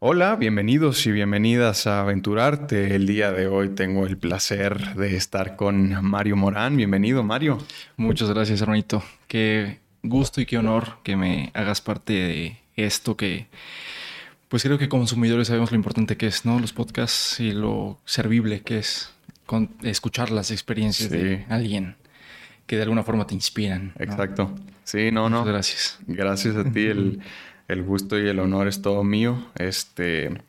Hola, bienvenidos y bienvenidas a Aventurarte. El día de hoy tengo el placer de estar con Mario Morán. Bienvenido, Mario. Muchas gracias, hermanito. Qué gusto y qué honor que me hagas parte de esto que, pues creo que consumidores sabemos lo importante que es, ¿no? Los podcasts y lo servible que es con escuchar las experiencias de alguien que de alguna forma te inspiran. Exacto. Sí, no, no. gracias. Gracias a ti. El, el, gusto y el honor es todo mío. Este.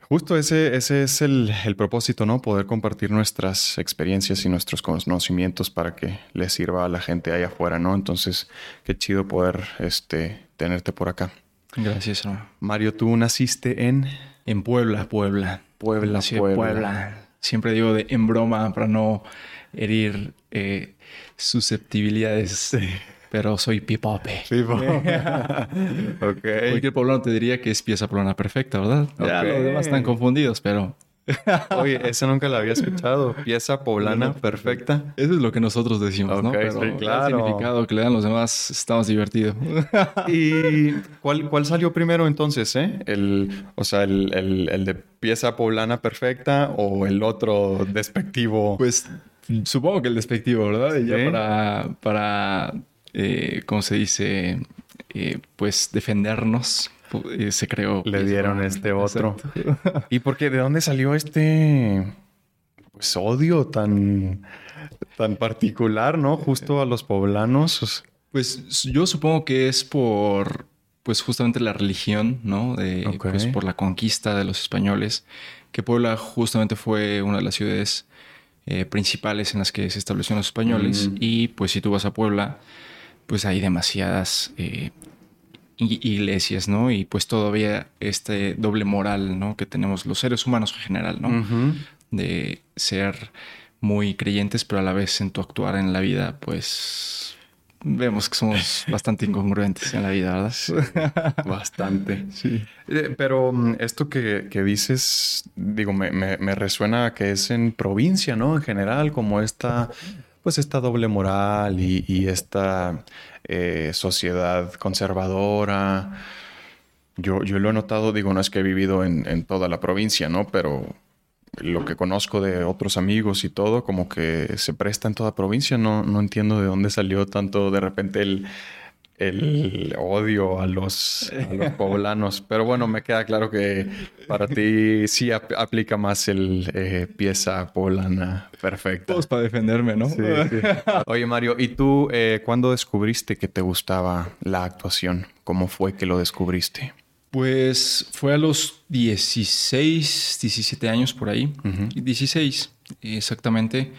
Justo ese, ese es el, el, propósito, ¿no? Poder compartir nuestras experiencias y nuestros conocimientos para que les sirva a la gente allá afuera, ¿no? Entonces, qué chido poder este, tenerte por acá. Gracias, hermano. Mario, tú naciste en... En Puebla, Puebla. Puebla, Puebla. Puebla. Siempre digo de en broma para no herir eh, susceptibilidades. Pero soy pipope. Pipope. okay. Cualquier poblano te diría que es pieza poblana perfecta, ¿verdad? Ya los demás están confundidos, pero... Oye, eso nunca lo había escuchado. Pieza poblana perfecta. Eso es lo que nosotros decimos, ¿no? Pero sí, claro. El significado que le dan los demás está más divertido. ¿Y cuál, cuál salió primero entonces, eh? El, o sea, el, el, el de pieza poblana perfecta o el otro despectivo. Pues Supongo que el despectivo, ¿verdad? Y ya para, para eh, ¿cómo se dice? Eh, pues defendernos, eh, se creó. Le dieron este otro. ¿Y por qué? ¿De dónde salió este pues, odio tan, tan particular, ¿no? Justo a los poblanos. Pues yo supongo que es por, pues justamente la religión, ¿no? De, Pues por la conquista de los españoles, que Puebla justamente fue una de las ciudades eh, principales en las que se establecieron los españoles. Mm. Y pues si tú vas a Puebla, pues hay demasiadas eh, iglesias, ¿no? Y pues todavía este doble moral, ¿no? Que tenemos los seres humanos en general, ¿no? De ser muy creyentes, pero a la vez en tu actuar en la vida, pues vemos que somos bastante incongruentes en la vida, ¿verdad? bastante. Sí. Eh, pero mm, esto que, dices, digo, me, resuena que es en provincia, ¿no? En general, como esta, pues esta doble moral y, esta eh, sociedad conservadora. Yo, yo lo he notado, digo, no es que he vivido en, en toda la provincia, ¿no? Pero lo que conozco de otros amigos y todo, como que se presta en toda provincia. No, no entiendo de dónde salió tanto de repente el, el odio a los, poblanos. Pero bueno, me queda claro que para ti sí aplica más el eh, pieza poblana perfecta. Todos para defenderme, ¿no? Sí, Oye, Mario, ¿y tú eh, cuándo descubriste que te gustaba la actuación? ¿Cómo fue que lo descubriste? Pues fue a los 16, 17 años por ahí. 16, exactamente.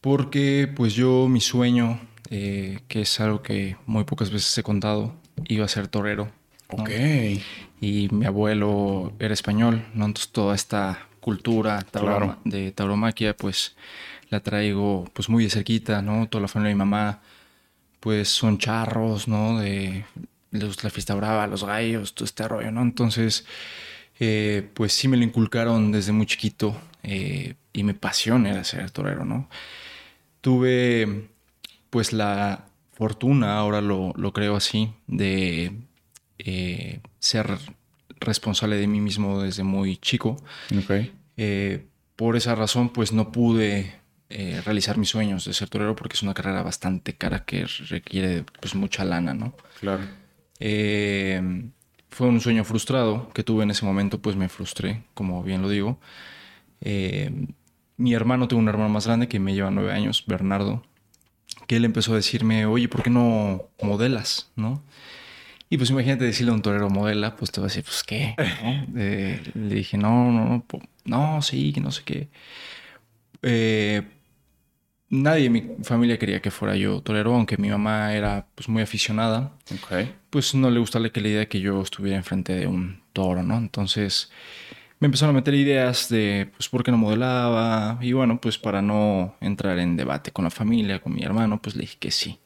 Porque pues yo mi sueño, eh, que es algo que muy pocas veces he contado, iba a ser torero. Ok. Y mi abuelo era español, ¿no? Entonces toda esta cultura de tauromaquia pues la traigo pues muy de cerquita, ¿no? Toda la familia de mi mamá pues son charros, ¿no? De la fiesta brava, los gallos, todo este rollo, ¿no? Entonces, eh, pues sí me lo inculcaron desde muy chiquito eh, y mi pasión era ser torero, ¿no? Tuve pues la fortuna, ahora lo, creo así, de eh, ser responsable de mí mismo desde muy chico. Okay. por esa razón, pues no pude realizar mis sueños de ser torero porque es una carrera bastante cara que requiere pues mucha lana, ¿no? Claro. Eh, fue un sueño frustrado que tuve en ese momento, pues me frustré, como bien lo digo. Eh, mi hermano, tuvo un hermano más grande que me lleva nueve años, Bernardo, que él empezó a decirme, oye, ¿por qué no modelas? ¿No? Y pues imagínate decirle a un torero modela, pues te va a decir, pues qué. Eh, le dije, no, no, no, no, sí, que no sé qué. Eh, nadie en mi familia quería que fuera yo torero, aunque mi mamá era pues muy aficionada. Pues no le gustaba la idea de que yo estuviera enfrente de un toro, ¿no? Entonces me empezaron a meter ideas de pues por qué no modelaba y bueno, pues para no entrar en debate con la familia, con mi hermano, pues le dije que sí.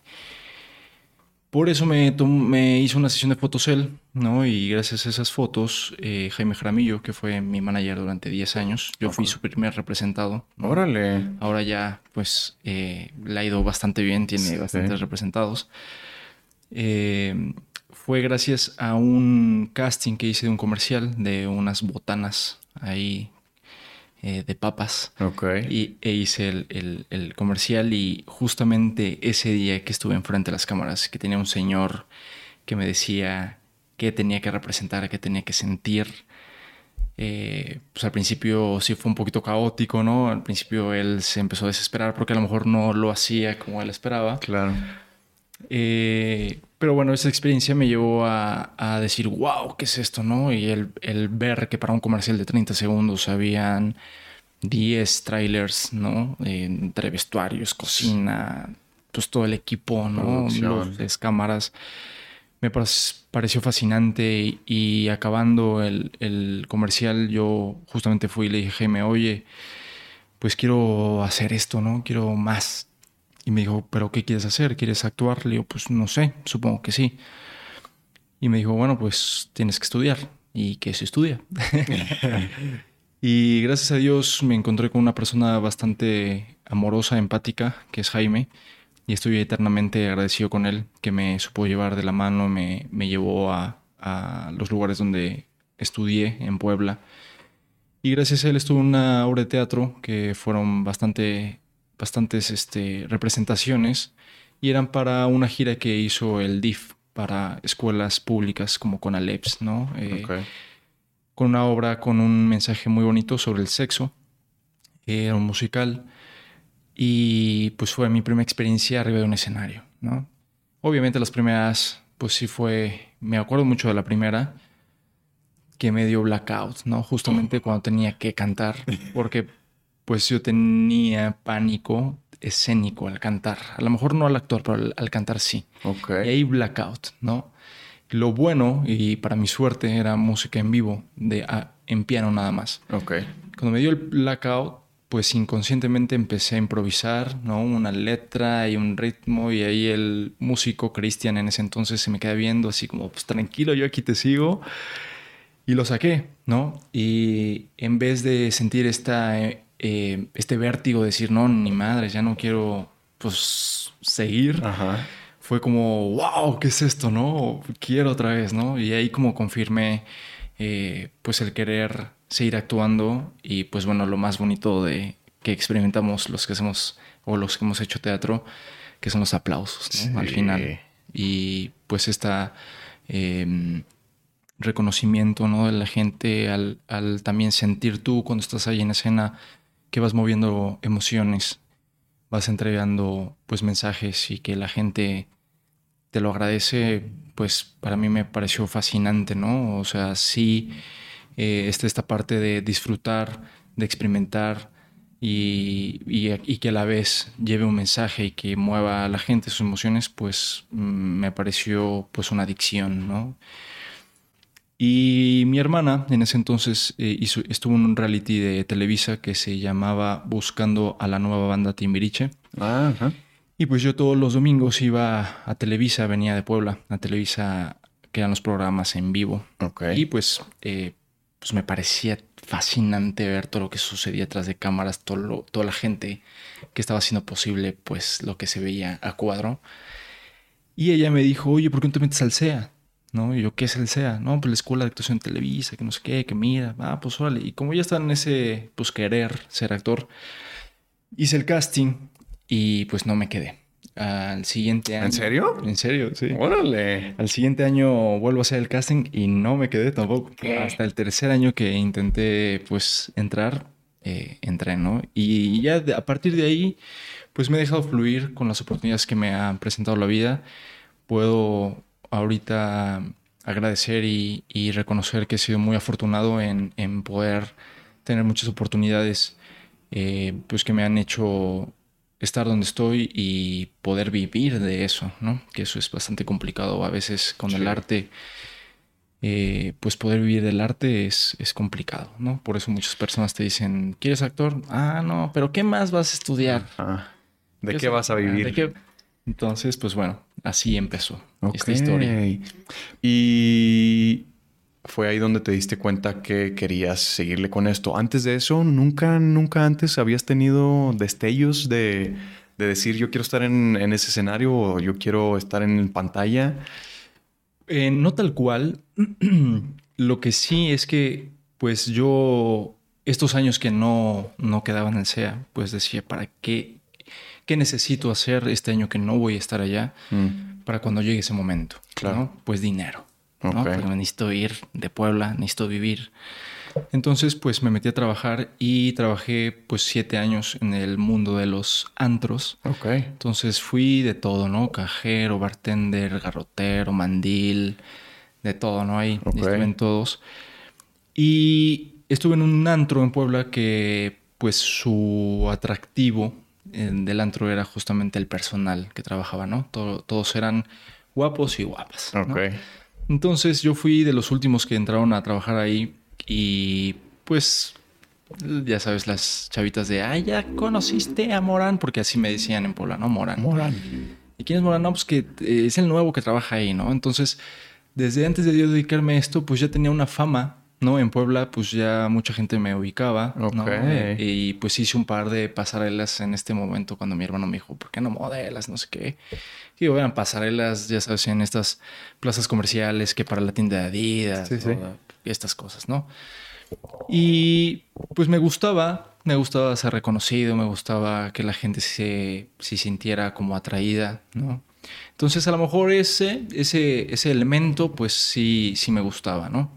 Por eso me, me hice una sesión de fotocel, ¿no? Y gracias a esas fotos, eh, Jaime Jaramillo, que fue mi manager durante 10 años, yo fui su primer representado. Órale. Ahora ya, pues, eh, le ha ido bastante bien, tiene bastantes representados. Eh, fue gracias a un casting que hice de un comercial de unas botanas ahí eh, de papas. Ok. Y e hice el, el, comercial y justamente ese día que estuve enfrente de las cámaras, que tenía un señor que me decía qué tenía que representar, qué tenía que sentir. Eh, pues al principio sí fue un poquito caótico, ¿no? Al principio él se empezó a desesperar porque a lo mejor no lo hacía como él esperaba. Claro. Eh, pero bueno, esa experiencia me llevó a, a, decir, wow, ¿qué es esto? ¿no? Y el, el, ver que para un comercial de 30 segundos habían 10 trailers, ¿no? entre vestuarios, cocina, pues todo el equipo, ¿no? Luces, cámaras. Me pareció fascinante y, acabando el, el, comercial yo justamente fui y le dije, Jaime, oye, pues quiero hacer esto, ¿no? Quiero más. Y me dijo, ¿pero qué quieres hacer? ¿Quieres actuar? Le digo, pues no sé, supongo que sí. Y me dijo, bueno, pues tienes que estudiar. ¿Y qué se estudia? y gracias a Dios me encontré con una persona bastante amorosa, empática, que es Jaime. Y estoy eternamente agradecido con él, que me supo llevar de la mano, me, me llevó a, a los lugares donde estudié en Puebla. Y gracias a él estuve en una obra de teatro que fueron bastante bastantes este, representaciones y eran para una gira que hizo el DIF para escuelas públicas como con Aleps, ¿no? Eh, con una obra con un mensaje muy bonito sobre el sexo. Era un musical y pues fue mi primera experiencia arriba de un escenario, ¿no? Obviamente las primeras, pues sí fue, me acuerdo mucho de la primera, que me dio blackout, ¿no? Justamente cuando tenía que cantar, porque pues yo tenía pánico escénico al cantar. A lo mejor no al actor, pero al, cantar sí. Okay. Y ahí blackout, ¿no? Lo bueno, y para mi suerte, era música en vivo, de, ah, en piano nada más. Ok. Cuando me dio el blackout, pues inconscientemente empecé a improvisar, ¿no? Una letra y un ritmo, y ahí el músico Cristian en ese entonces se me queda viendo así como, pues tranquilo, yo aquí te sigo. Y lo saqué, ¿no? Y en vez de sentir esta eh, este vértigo de decir, no, ni madre, ya no quiero pues seguir. Fue como, wow, ¿qué es esto? No, quiero otra vez, ¿no? Y ahí como confirmé eh, pues el querer seguir actuando y pues bueno, lo más bonito de que experimentamos los que hacemos o los que hemos hecho teatro, que son los aplausos, ¿no? Al final. Y pues esta... Em, reconocimiento ¿no? de la gente al, al, también sentir tú cuando estás ahí en escena que vas moviendo emociones, vas entregando pues mensajes y que la gente te lo agradece, pues para mí me pareció fascinante, ¿no? O sea, sí, eh, esta parte de disfrutar, de experimentar y, y, que a la vez lleve un mensaje y que mueva a la gente sus emociones, pues mm, me pareció pues una adicción, ¿no? Y mi hermana en ese entonces eh, estuvo en un reality de Televisa que se llamaba Buscando a la nueva banda Timbiriche. ajá. Y pues yo todos los domingos iba a Televisa, venía de Puebla, a Televisa, que eran los programas en vivo. Y pues, eh, pues me parecía fascinante ver todo lo que sucedía atrás de cámaras, todo toda la gente que estaba haciendo posible, pues lo que se veía a cuadro. Y ella me dijo, oye, ¿por qué no te metes al SEA? ¿No? Y yo, ¿qué es el SEA? No, pues la Escuela de Actuación Televisa, que no sé qué, que mira, ah, pues órale. Y como ya estaba en ese, pues querer ser actor, hice el casting y pues no me quedé. Al siguiente año. ¿En serio? En serio, sí. Órale. Al siguiente año vuelvo a hacer el casting y no me quedé tampoco. Hasta el tercer año que intenté, pues, entrar, eh, entré, ¿no? Y ya a partir de ahí, pues me he dejado fluir con las oportunidades que me han presentado la vida. Puedo ahorita agradecer y, reconocer que he sido muy afortunado en, poder tener muchas oportunidades eh, pues que me han hecho estar donde estoy y poder vivir de eso, ¿no? Que eso es bastante complicado a veces con el arte. Eh, pues poder vivir del arte es, es, complicado, ¿no? Por eso muchas personas te dicen, ¿quieres actor? Ah, no, pero ¿qué más vas a estudiar? ¿De qué, vas a vivir? Entonces, pues bueno, así empezó esta historia. Y fue ahí donde te diste cuenta que querías seguirle con esto. Antes de eso, nunca, nunca antes habías tenido destellos de, decir yo quiero estar en, ese escenario o yo quiero estar en pantalla. Eh, no tal cual. Lo que sí es que, pues yo, estos años que no, no quedaba en el SEA, pues decía, ¿para qué? ¿Qué necesito hacer este año que no voy a estar allá mm. para cuando llegue ese momento? Claro. Pues dinero. ¿no? Porque necesito ir de Puebla, necesito vivir. Entonces, pues me metí a trabajar y trabajé pues siete años en el mundo de los antros. Ok. Entonces fui de todo, ¿no? Cajero, bartender, garrotero, mandil, de todo, ¿no? Ahí estuve en todos. Y estuve en un antro en Puebla que pues su atractivo del antro era justamente el personal que trabajaba, ¿no? todos eran guapos y guapas. Ok. Entonces yo fui de los últimos que entraron a trabajar ahí y pues ya sabes, las chavitas de, ah, ya conociste a Morán, porque así me decían en Puebla, ¿no? Morán. Morán. ¿Y quién es Morán? No, pues que eh, es el nuevo que trabaja ahí, ¿no? Entonces, desde antes de yo dedicarme a esto, pues ya tenía una fama, ¿no? En Puebla, pues ya mucha gente me ubicaba, ¿no? Y pues hice un par de pasarelas en este momento cuando mi hermano me dijo, ¿por qué no modelas? No sé qué. Y eran pasarelas, ya sabes, en estas plazas comerciales que para la tienda de Adidas, sí, sí estas cosas, ¿no? Y pues me gustaba, me gustaba ser reconocido, me gustaba que la gente se, sintiera como atraída, ¿no? Entonces a lo mejor ese, ese, ese elemento pues sí, sí me gustaba, ¿no?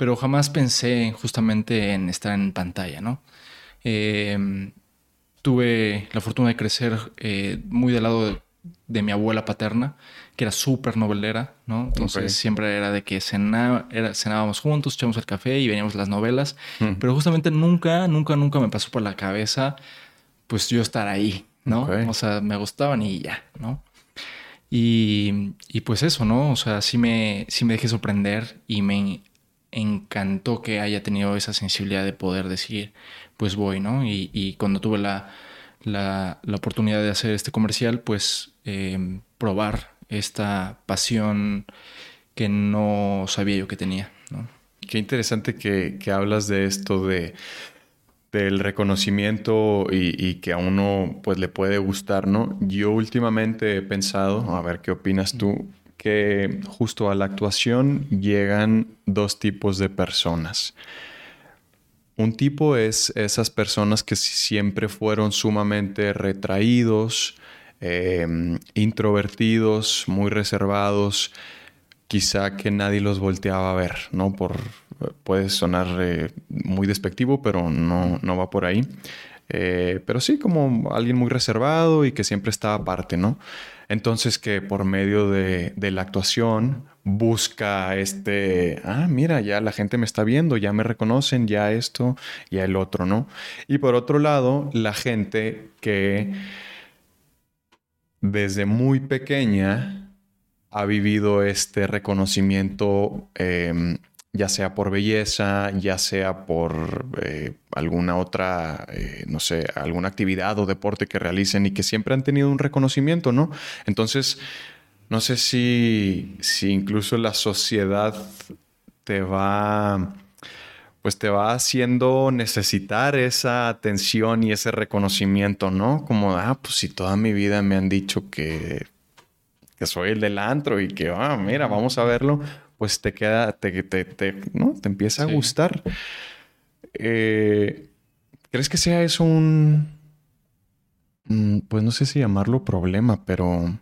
Pero jamás pensé justamente en estar en pantalla, ¿no? Em, tuve la fortuna de crecer eh, muy del lado de, de mi abuela paterna, que era súper novelera, ¿no? Entonces siempre era de que cenábamos juntos, echábamos el café y veníamos las novelas, pero justamente nunca, nunca, nunca me pasó por la cabeza, pues yo estar ahí, ¿no? O sea, me gustaban y ya, ¿no? Y, y, pues eso, ¿no? O sea, sí me, sí me dejé sorprender y me encantó que haya tenido esa sensibilidad de poder decir, pues voy, ¿no? Y, y cuando tuve la, la, oportunidad de hacer este comercial, pues eh, probar esta pasión que no sabía yo que tenía. Qué interesante que, hablas de esto de del reconocimiento y, que a uno pues le puede gustar, ¿no? Yo últimamente he pensado, a ver qué opinas tú, que justo a la actuación llegan dos tipos de personas. Un tipo es esas personas que siempre fueron sumamente retraídos, Em, introvertidos, muy reservados, quizá que nadie los volteaba a ver, ¿no? Por, puede sonar eh, muy despectivo, pero no, no va por ahí. Eh, pero sí como alguien muy reservado y que siempre está aparte, ¿no? Entonces que por medio de, la actuación busca este, ah, mira, ya la gente me está viendo, ya me reconocen, ya esto, ya el otro, ¿no? Y por otro lado, la gente que desde muy pequeña ha vivido este reconocimiento, em, ya sea por belleza, ya sea por eh, alguna otra, eh, no sé, alguna actividad o deporte que realicen y que siempre han tenido un reconocimiento, ¿no? Entonces, no sé si, si incluso la sociedad te va pues te va haciendo necesitar esa atención y ese reconocimiento, ¿no? Como, ah, pues si toda mi vida me han dicho que, que soy el del antro y que, ah, mira, vamos a verlo, pues te queda, te, te, te ¿no? Te empieza a gustar. Eh, ¿Crees que sea eso un, mm, pues no sé si llamarlo problema, pero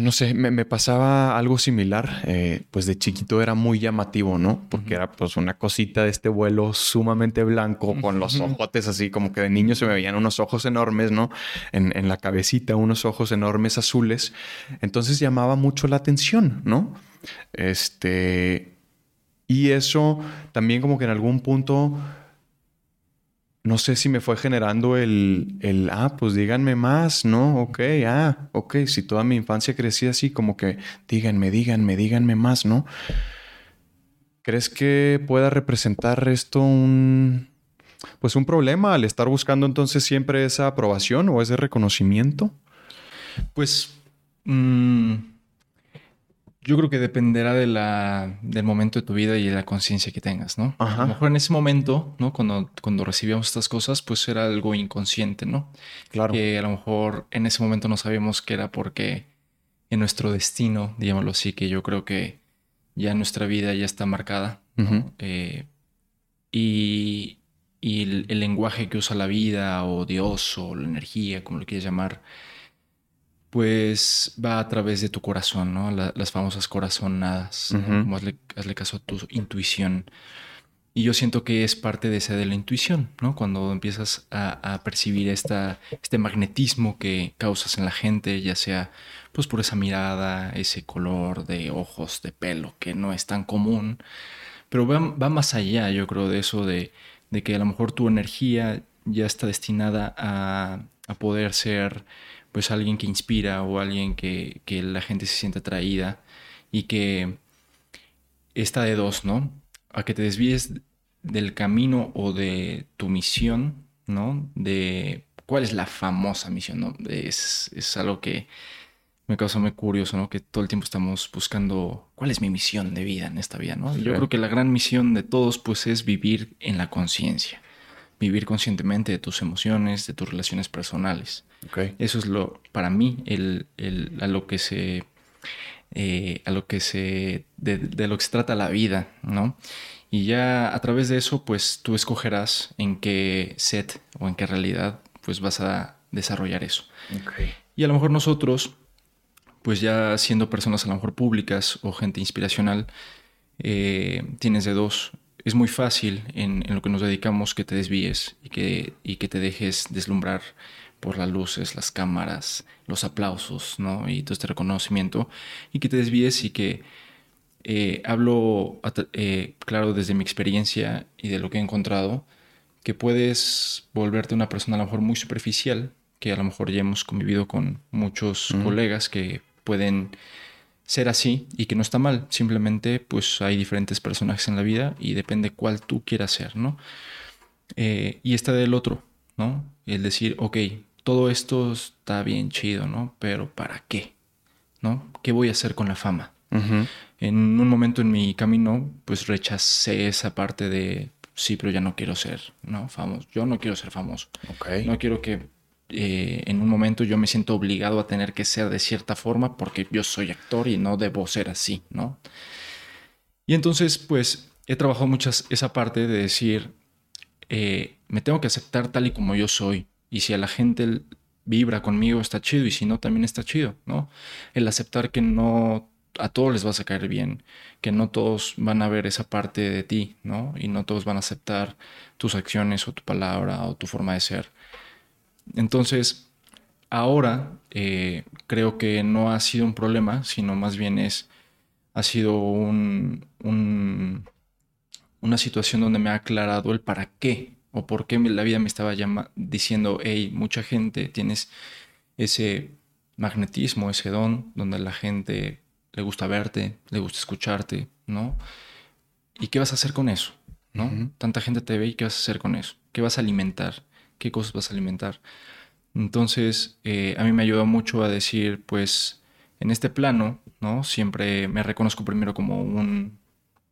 no sé, me, pasaba algo similar. Eh, pues de chiquito era muy llamativo, ¿no? Porque era pues una cosita de este vuelo sumamente blanco, con los ojotes así, como que de niño se me veían unos ojos enormes, ¿no? En, en la cabecita, unos ojos enormes azules. Entonces llamaba mucho la atención, ¿no? Este. Y eso también, como que en algún punto no sé si me fue generando el, el, ah, pues díganme más, ¿no? Ok, ah, ok, si toda mi infancia crecí así, como que díganme, díganme, díganme más, ¿no? ¿Crees que pueda representar esto un, pues un problema al estar buscando entonces siempre esa aprobación o ese reconocimiento? Pues... Mm, yo creo que dependerá de la, del momento de tu vida y de la conciencia que tengas, ¿no? A lo mejor en ese momento, ¿no? Cuando, cuando recibíamos estas cosas, pues era algo inconsciente, ¿no? Claro. Que a lo mejor en ese momento no sabíamos que era porque en nuestro destino, digámoslo así, que yo creo que ya nuestra vida ya está marcada. Eh, y, el, lenguaje que usa la vida o Dios o la energía, como lo quieras llamar, pues va a través de tu corazón, ¿no? las famosas corazonadas. Como hazle, caso a tu intuición. Y yo siento que es parte de esa de la intuición, ¿no? Cuando empiezas a, percibir esta, este magnetismo que causas en la gente, ya sea pues por esa mirada, ese color de ojos, de pelo, que no es tan común, pero va, más allá, yo creo, de eso de, que a lo mejor tu energía ya está destinada a, poder ser pues alguien que inspira o alguien que, que la gente se siente atraída y que está de dos, ¿no? a que te desvíes del camino o de tu misión, ¿no? De cuál es la famosa misión, ¿no? Es, es algo que me causa muy curioso, ¿no? Que todo el tiempo estamos buscando cuál es mi misión de vida en esta vida, ¿no? Yo creo que la gran misión de todos, pues, es vivir en la conciencia. Vivir conscientemente de tus emociones, de tus relaciones personales. Eso es lo, para mí, el, el, a lo que se eh, a lo que se, de, lo que se trata la vida, ¿no? Y ya a través de eso, pues tú escogerás en qué set o en qué realidad, pues vas a desarrollar eso. Y a lo mejor nosotros, pues ya siendo personas a lo mejor públicas o gente inspiracional, eh, tienes de dos. Es muy fácil en, en, lo que nos dedicamos que te desvíes y que, y que te dejes deslumbrar por las luces, las cámaras, los aplausos, ¿no? Y todo este reconocimiento, y que te desvíes y que eh, hablo, eh, claro, desde mi experiencia y de lo que he encontrado, que puedes volverte una persona a lo mejor muy superficial, que a lo mejor ya hemos convivido con muchos colegas que pueden ser así y que no está mal, simplemente pues hay diferentes personajes en la vida y depende cuál tú quieras ser, ¿no? Eh, y está del otro, ¿no? El decir, ok, todo esto está bien chido, ¿no? Pero ¿para qué? ¿No? ¿Qué voy a hacer con la fama? En un momento en mi camino, pues rechacé esa parte de, sí, pero ya no quiero ser, ¿no? Famoso. Yo no quiero ser famoso. No quiero que eh, en un momento yo me siento obligado a tener que ser de cierta forma porque yo soy actor y no debo ser así, ¿no? Y entonces, pues, he trabajado muchas esa parte de decir, eh, me tengo que aceptar tal y como yo soy. Y si a la gente vibra conmigo, está chido. Y si no, también está chido, ¿no? El aceptar que no a todos les vas a caer bien, que no todos van a ver esa parte de ti, ¿no? Y no todos van a aceptar tus acciones o tu palabra o tu forma de ser. Entonces, ahora eh, creo que no ha sido un problema, sino más bien es, ha sido un, una situación donde me ha aclarado el para qué o por qué la vida me estaba diciendo, hey, mucha gente, tienes ese magnetismo, ese don, donde la gente le gusta verte, le gusta escucharte, ¿no? ¿Y qué vas a hacer con eso? ¿No? Tanta gente te ve y qué vas a hacer con eso? ¿Qué vas a alimentar? ¿Qué cosas vas a alimentar? Entonces, eh, a mí me ayudó mucho a decir, pues, en este plano, ¿no? Siempre me reconozco primero como un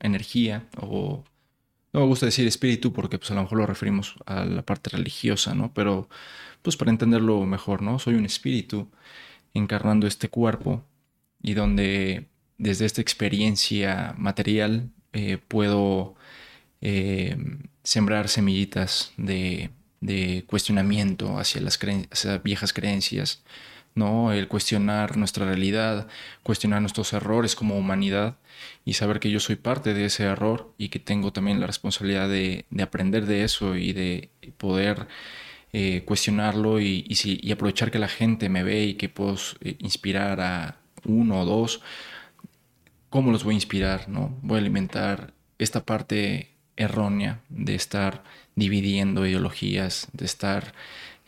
energía o no me gusta decir espíritu porque pues a lo mejor lo referimos a la parte religiosa, ¿no? Pero pues para entenderlo mejor, ¿no? Soy un espíritu encarnando este cuerpo y donde desde esta experiencia material eh, puedo eh, sembrar semillitas de, cuestionamiento hacia las viejas creencias, ¿no? El cuestionar nuestra realidad, cuestionar nuestros errores como humanidad y saber que yo soy parte de ese error y que tengo también la responsabilidad de, aprender de eso y de poder eh, cuestionarlo y, aprovechar que la gente me ve y que puedo eh, inspirar a uno o dos. ¿Cómo los voy a inspirar? ¿no? Voy a alimentar esta parte errónea de estar dividiendo ideologías, de estar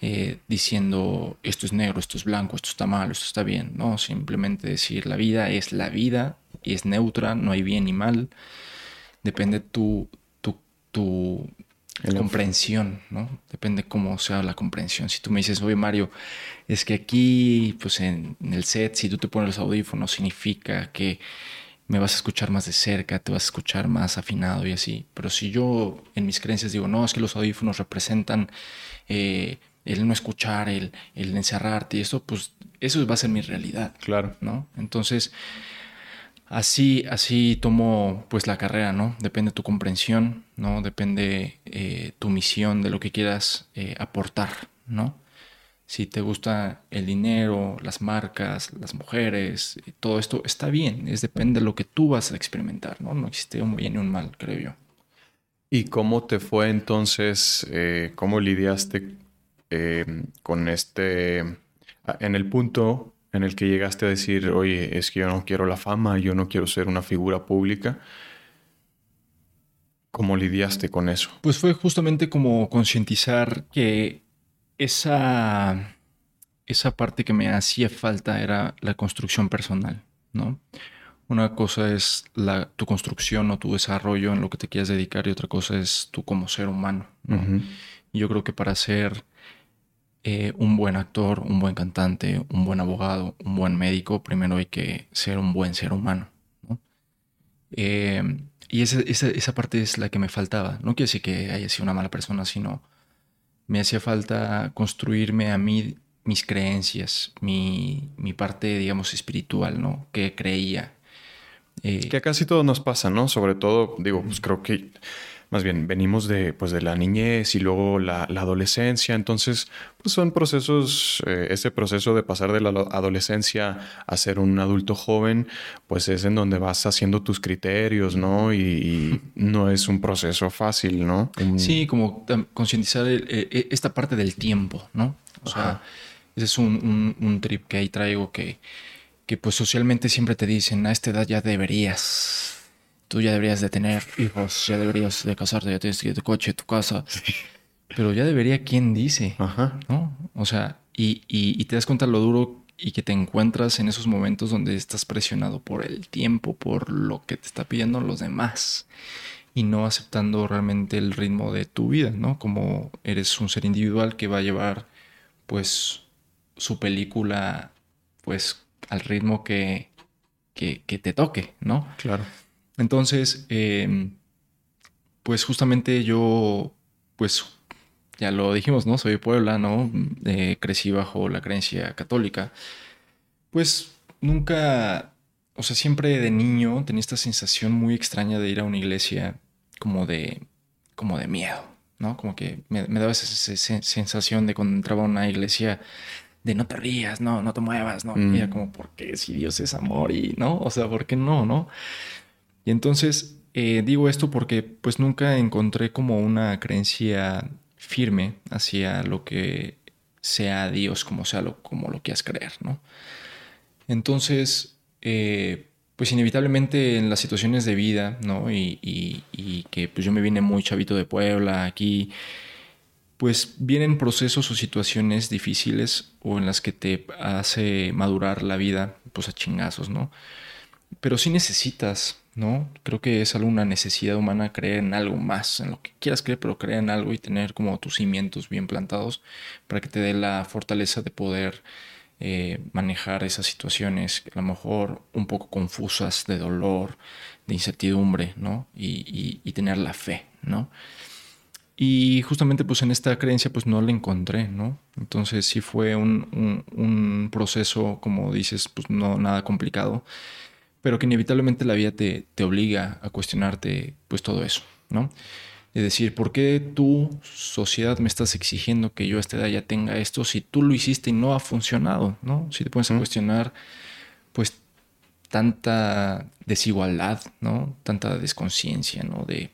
eh, diciendo esto es negro, esto es blanco, esto está mal, esto está bien. No, simplemente decir la vida es la vida y es neutra, no hay bien ni mal. Depende tu, tu, tu comprensión, ¿no? Depende cómo sea la comprensión. Si tú me dices, oye Mario, es que aquí, pues en, el set, si tú te pones los audífonos, significa que me vas a escuchar más de cerca, te vas a escuchar más afinado y así. Pero si yo en mis creencias digo, no, es que los audífonos representan eh, el no escuchar, el, el encerrarte y eso, pues eso va a ser mi realidad. Claro. ¿No? Entonces, así, así tomo pues la carrera, ¿no? Depende tu comprensión, ¿no? Depende eh, tu misión de lo que quieras eh, aportar, ¿no? Si te gusta el dinero, las marcas, las mujeres, todo esto está bien, es depende de lo que tú vas a experimentar, ¿no? No existe un bien y un mal, creo yo. ¿Y cómo te fue entonces? Eh, ¿Cómo lidiaste con este, en el punto en el que llegaste a decir, oye, es que yo no quiero la fama, yo no quiero ser una figura pública? ¿Cómo lidiaste con eso? Pues fue justamente como concientizar que esa, esa parte que me hacía falta era la construcción personal, ¿no? Una cosa es la, tu construcción o tu desarrollo en lo que te quieras dedicar y otra cosa es tú como ser humano. Y yo creo que para ser eh, un buen actor, un buen cantante, un buen abogado, un buen médico, primero hay que ser un buen ser humano. Eh, y esa, esa, parte es la que me faltaba. No quiere decir que haya sido una mala persona, sino me hacía falta construirme a mí mis creencias, mi, mi parte, digamos, espiritual, ¿no? Que creía. Eh, que a casi todo nos pasa, ¿no? Sobre todo, digo, pues creo que más bien venimos de, pues, de la niñez y luego la, adolescencia. Entonces, pues son procesos, eh, ese proceso de pasar de la adolescencia a ser un adulto joven, pues es en donde vas haciendo tus criterios, ¿no? Y, no es un proceso fácil, ¿no? Sí, como concientizar eh, eh, esta parte del tiempo, ¿no? O sea, ese es un, trip que ahí traigo que, que pues socialmente siempre te dicen, a esta edad ya deberías tú ya deberías de tener hijos, ya deberías de casarte, ya tienes tu coche, tu casa. Pero ya debería quién dice, Ajá. ¿no? O sea, y, y, te das cuenta lo duro y que te encuentras en esos momentos donde estás presionado por el tiempo, por lo que te está pidiendo los demás y no aceptando realmente el ritmo de tu vida, ¿no? Como eres un ser individual que va a llevar, pues, su película, pues, al ritmo que, que, que te toque, ¿no? Claro. Entonces, em, pues justamente yo, pues ya lo dijimos, ¿no? Soy de Puebla, ¿no? crecí bajo la creencia católica. Pues nunca, o sea, siempre de niño tenía esta sensación muy extraña de ir a una iglesia como de, como de miedo, ¿no? Como que me, daba esa, sensación de cuando entraba a una iglesia de no te rías, no, no te muevas, ¿no? Y era mm. como, ¿por qué si Dios es amor y no? O sea, ¿por qué no, no? Y entonces eh, digo esto porque pues nunca encontré como una creencia firme hacia lo que sea Dios, como sea lo, como lo quieras creer, ¿no? Entonces, eh, pues inevitablemente en las situaciones de vida, ¿no? Y, y, que pues yo me vine muy chavito de Puebla aquí, pues vienen procesos o situaciones difíciles o en las que te hace madurar la vida, pues a chingazos, ¿no? Pero sí necesitas ¿no? Creo que es alguna necesidad humana creer en algo más, en lo que quieras creer, pero creer en algo y tener como tus cimientos bien plantados para que te dé la fortaleza de poder eh, manejar esas situaciones a lo mejor un poco confusas de dolor, de incertidumbre, ¿no? Y, tener la fe, ¿no? Y justamente pues en esta creencia pues no la encontré, ¿no? Entonces sí fue un, un proceso, como dices, pues no nada complicado pero que inevitablemente la vida te, te obliga a cuestionarte pues todo eso, ¿no? Es decir, ¿por qué tu sociedad me estás exigiendo que yo a esta edad ya tenga esto si tú lo hiciste y no ha funcionado, ¿no? Si te pones a cuestionar, pues tanta desigualdad, ¿no? Tanta desconciencia, ¿no? De,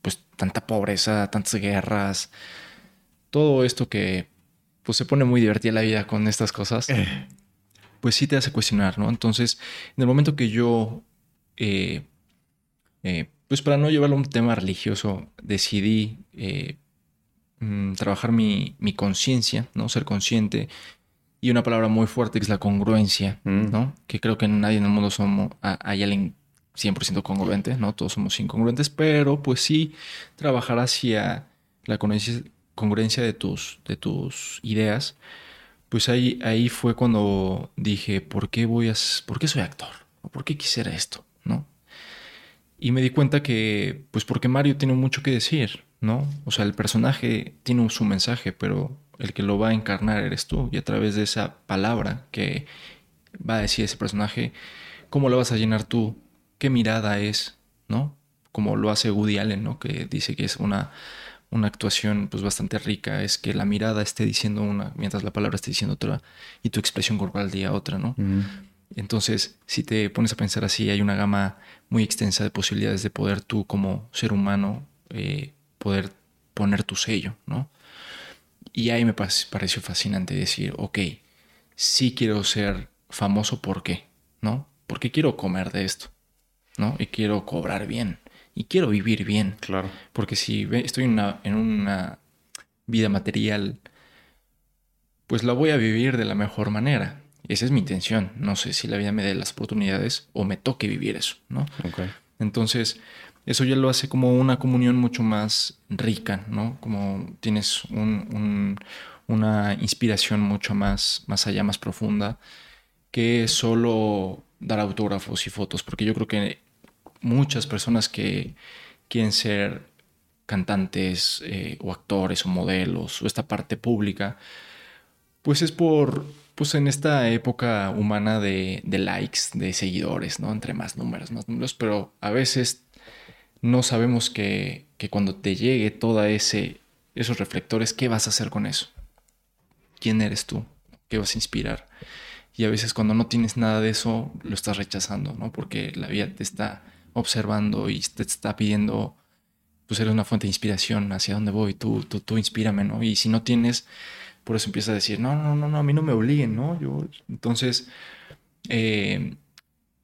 pues tanta pobreza, tantas guerras, todo esto que pues se pone muy divertida la vida con estas cosas. Eh pues sí te hace cuestionar, ¿no? Entonces, en el momento que yo, eh, eh, pues para no llevarlo a un tema religioso, decidí eh, mm, trabajar mi, conciencia, ¿no? Ser consciente. Y una palabra muy fuerte que es la congruencia, mm. ¿no? Que creo que nadie en el mundo somos, hay alguien 100% congruente, ¿no? Todos somos incongruentes, pero pues sí trabajar hacia la congruencia de tus, de tus ideas pues ahí, ahí fue cuando dije, ¿por qué voy a, por qué soy actor? ¿O por qué quisiera esto? ¿No? Y me di cuenta que, pues porque Mario tiene mucho que decir, ¿no? O sea, el personaje tiene su mensaje, pero el que lo va a encarnar eres tú. Y a través de esa palabra que va a decir ese personaje, ¿cómo lo vas a llenar tú? ¿Qué mirada es? ¿No? Como lo hace Woody Allen, ¿no? Que dice que es una, una actuación pues bastante rica, es que la mirada esté diciendo una, mientras la palabra esté diciendo otra, y tu expresión corporal diga otra, ¿no? Entonces, si te pones a pensar así, hay una gama muy extensa de posibilidades de poder tú como ser humano eh, poder poner tu sello, ¿no? Y ahí me pareció fascinante decir, ok, sí quiero ser famoso, ¿por qué? ¿No? Porque quiero comer de esto, ¿no? Y quiero cobrar bien, y quiero vivir bien. Claro. Porque si estoy en una, en una vida material, pues la voy a vivir de la mejor manera. Esa es mi intención. No sé si la vida me dé las oportunidades o me toque vivir eso, ¿no? Entonces, eso ya lo hace como una comunión mucho más rica, ¿no? Como tienes una inspiración mucho más, más allá, más profunda, que solo dar autógrafos y fotos, porque yo creo que muchas personas que quieren ser cantantes eh, o actores o modelos o esta parte pública, pues es por pues en esta época humana de, likes, de seguidores, ¿no? Entre más números, más números, pero a veces no sabemos que, que cuando te llegue toda ese esos reflectores, ¿qué vas a hacer con eso? ¿Quién eres tú? ¿Qué vas a inspirar? Y a veces cuando no tienes nada de eso, lo estás rechazando, ¿no? Porque la vida te está observando y te está pidiendo, pues eres una fuente de inspiración, hacia dónde voy, tú, tú, tú inspírame, ¿no? Y si no tienes, por eso empieza a decir, no, no, no, no, a mí no me obliguen, ¿no? Yo, entonces, eh,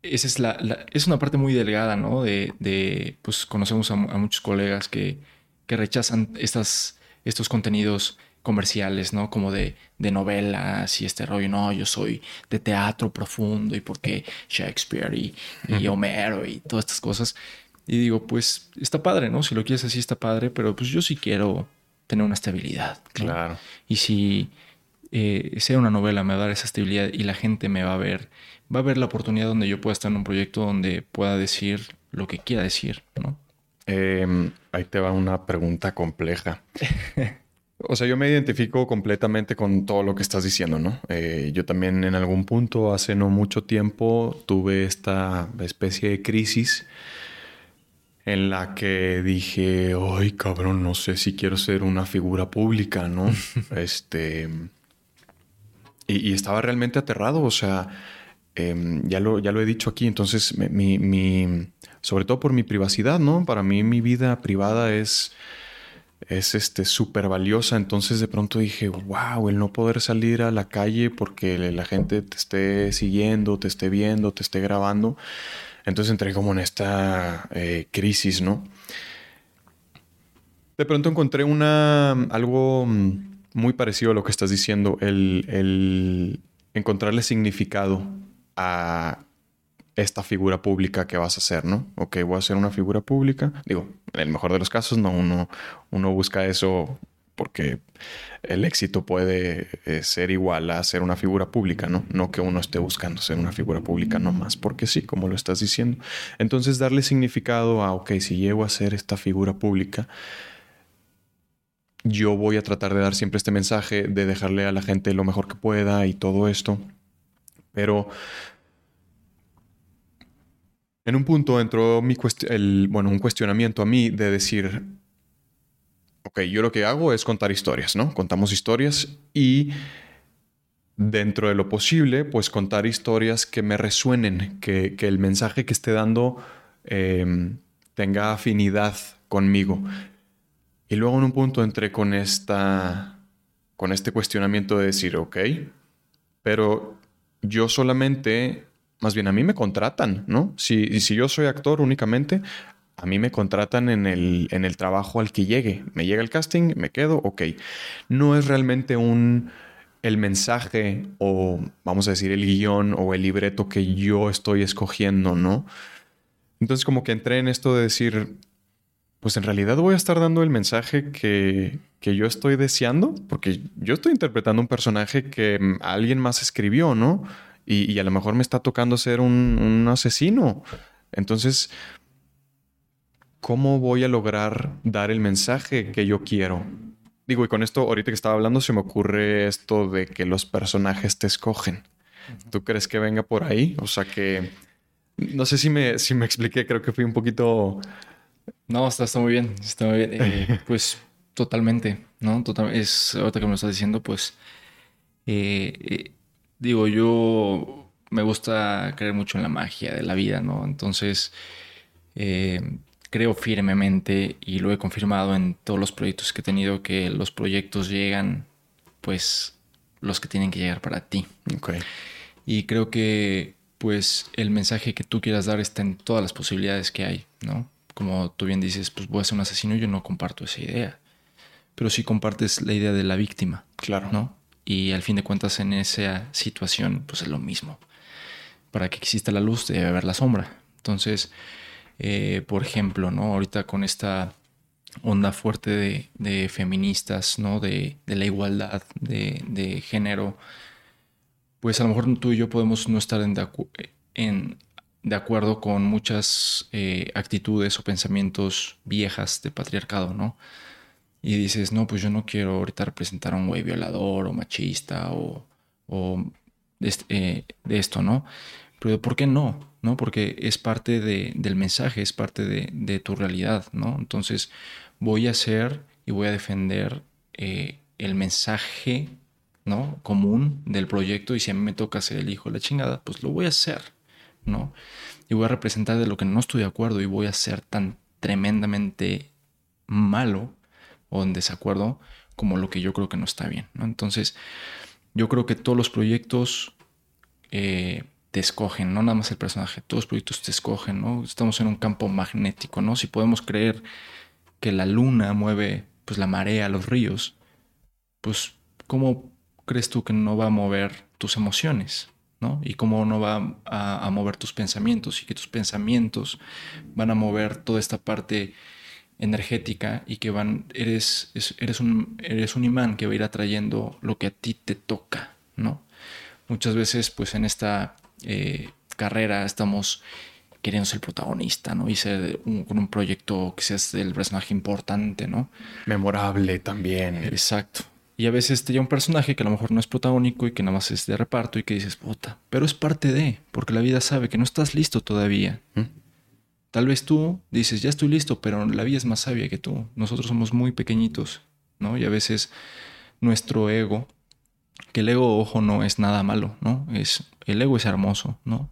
esa es, la, es una parte muy delgada, ¿no? De, de pues conocemos a, muchos colegas que, que rechazan estas, estos contenidos comerciales, ¿no? Como de, de, novelas y este rollo, no, yo soy de teatro profundo y porque Shakespeare y, y Homero y todas estas cosas. Y digo, pues está padre, ¿no? Si lo quieres así está padre, pero pues yo sí quiero tener una estabilidad. Claro. Y si eh, sea una novela me va a dar esa estabilidad y la gente me va a ver, va a ver la oportunidad donde yo pueda estar en un proyecto donde pueda decir lo que quiera decir, ¿no? Em, ahí te va una pregunta compleja. o sea, yo me identifico completamente con todo lo que estás diciendo, ¿no? Eh, yo también en algún punto, hace no mucho tiempo, tuve esta especie de crisis en la que dije, ay cabrón, no sé si quiero ser una figura pública, ¿no? este... Y, estaba realmente aterrado, o sea, em, ya, lo, ya lo he dicho aquí, entonces, mi, mi, sobre todo por mi privacidad, ¿no? Para mí mi vida privada es es este súper valiosa. Entonces de pronto dije, wow, el no poder salir a la calle porque la gente te esté siguiendo, te esté viendo, te esté grabando. Entonces entré como en esta eh, crisis, ¿no? De pronto encontré una, algo mm, muy parecido a lo que estás diciendo, el, el encontrarle significado a esta figura pública que vas a hacer, ¿no? Ok, voy a ser una figura pública. Digo, en el mejor de los casos, no, uno, uno busca eso porque el éxito puede eh, ser igual a ser una figura pública, ¿no? No que uno esté buscando ser una figura pública nomás, porque sí, como lo estás diciendo. Entonces, darle significado a, ok, si llego a ser esta figura pública, yo voy a tratar de dar siempre este mensaje, de dejarle a la gente lo mejor que pueda y todo esto. Pero en un punto entró mi el, bueno, un cuestionamiento a mí de decir, ok, yo lo que hago es contar historias, ¿no? Contamos historias y dentro de lo posible, pues contar historias que me resuenen, que, el mensaje que esté dando em, tenga afinidad conmigo. Y luego en un punto entré con esta con este cuestionamiento de decir, ok, pero yo solamente, más bien a mí me contratan, ¿no? Si, si yo soy actor únicamente, a mí me contratan en el, en el trabajo al que llegue. Me llega el casting, me quedo, ok. No es realmente un el mensaje o vamos a decir el guion o el libreto que yo estoy escogiendo, ¿no? Entonces como que entré en esto de decir, pues en realidad voy a estar dando el mensaje que, que yo estoy deseando, porque yo estoy interpretando un personaje que alguien más escribió, ¿no? Y, y a lo mejor me está tocando ser un, un asesino. Entonces, ¿cómo voy a lograr dar el mensaje que yo quiero? Digo, y con esto, ahorita que estaba hablando, se me ocurre esto de que los personajes te escogen. ¿Tú crees que venga por ahí? O sea que... No sé si me, si me expliqué, creo que fui un poquito... No, está, está muy bien, está muy bien. Eh, pues totalmente, ¿no? Total, es, ahorita que me lo estás diciendo, pues... Eh, eh, digo, yo me gusta creer mucho en la magia de la vida, ¿no? Entonces, creo firmemente y lo he confirmado en todos los proyectos que he tenido que los proyectos llegan pues los que tienen que llegar para ti. Okay. Y creo que pues el mensaje que tú quieras dar está en todas las posibilidades que hay, ¿no? Como tú bien dices, pues voy a ser un asesino, yo no comparto esa idea. Pero sí compartes la idea de la víctima. Claro. ¿No? Y al fin de cuentas en esa situación pues es lo mismo. Para que exista la luz debe haber la sombra. Entonces, eh, por ejemplo, ¿no? Ahorita con esta onda fuerte de, feministas, ¿no? De, la igualdad de, género, pues a lo mejor tú y yo podemos no estar en, de, acuerdo con muchas eh, actitudes o pensamientos viejas de patriarcado, ¿no? Y dices, no, pues yo no quiero ahorita representar a un güey violador o machista o, de, eh, de esto, ¿no? Pero ¿por qué no? ¿no? Porque es parte del mensaje, es parte de, tu realidad, ¿no? Entonces voy a hacer y voy a defender eh, el mensaje, ¿no? Común del proyecto y si a mí me toca ser el hijo de la chingada, pues lo voy a hacer, ¿no? Y voy a representar de lo que no estoy de acuerdo y voy a ser tan tremendamente malo o en desacuerdo como lo que yo creo que no está bien. Entonces, yo creo que todos los proyectos eh, te escogen, no nada más el personaje, todos los proyectos te escogen, ¿no? Estamos en un campo magnético, ¿no? Si podemos creer que la luna mueve pues la marea, los ríos, pues ¿cómo crees tú que no va a mover tus emociones? ¿no? Y cómo no va a, mover tus pensamientos y que tus pensamientos van a mover toda esta parte energética y que van, eres, eres, un, eres un imán que va a ir atrayendo lo que a ti te toca, ¿no? Muchas veces, pues en esta eh, carrera estamos queriendo ser el protagonista, ¿no? Y ser con un proyecto que seas el personaje importante, ¿no? Memorable también. Exacto. Y a veces te llega un personaje que a lo mejor no es protagónico y que nada más es de reparto y que dices, puta, pero es parte de, porque la vida sabe que no estás listo todavía. ¿Mm? Tal vez tú dices, ya estoy listo, pero la vida es más sabia que tú. Nosotros somos muy pequeñitos, ¿no? Y a veces nuestro ego que el ego, ojo, no es nada malo, ¿no? Es, el ego es hermoso, ¿no?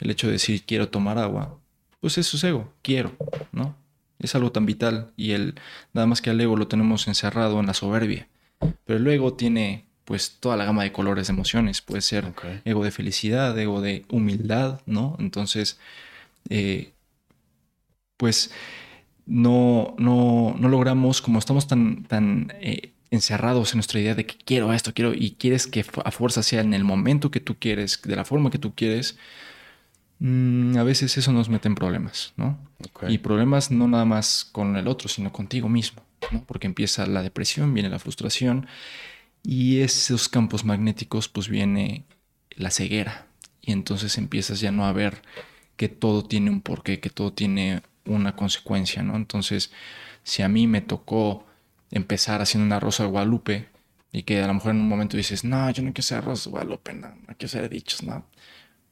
El hecho de decir quiero tomar agua, pues eso es ego, quiero, ¿no? Es algo tan vital y el, nada más que al ego lo tenemos encerrado en la soberbia. Pero el ego tiene pues toda la gama de colores de emociones. Puede ser ego de felicidad, ego de humildad, ¿no? Entonces, eh, pues no, no, no logramos, como estamos tan, tan eh, encerrados en nuestra idea de que quiero esto, quiero, y quieres que a fuerza sea en el momento que tú quieres, de la forma que tú quieres, mm, a veces eso nos mete en problemas, ¿no? Y problemas no nada más con el otro, sino contigo mismo, ¿no? Porque empieza la depresión, viene la frustración, y esos campos magnéticos, pues viene la ceguera, y entonces empiezas ya no a ver que todo tiene un porqué, que todo tiene una consecuencia, ¿no? Entonces, si a mí me tocó empezar haciendo una rosa de Guadalupe y que a lo mejor en un momento dices, no, yo no quiero ser rosa de Guadalupe, no, no quiero ser dichos, no.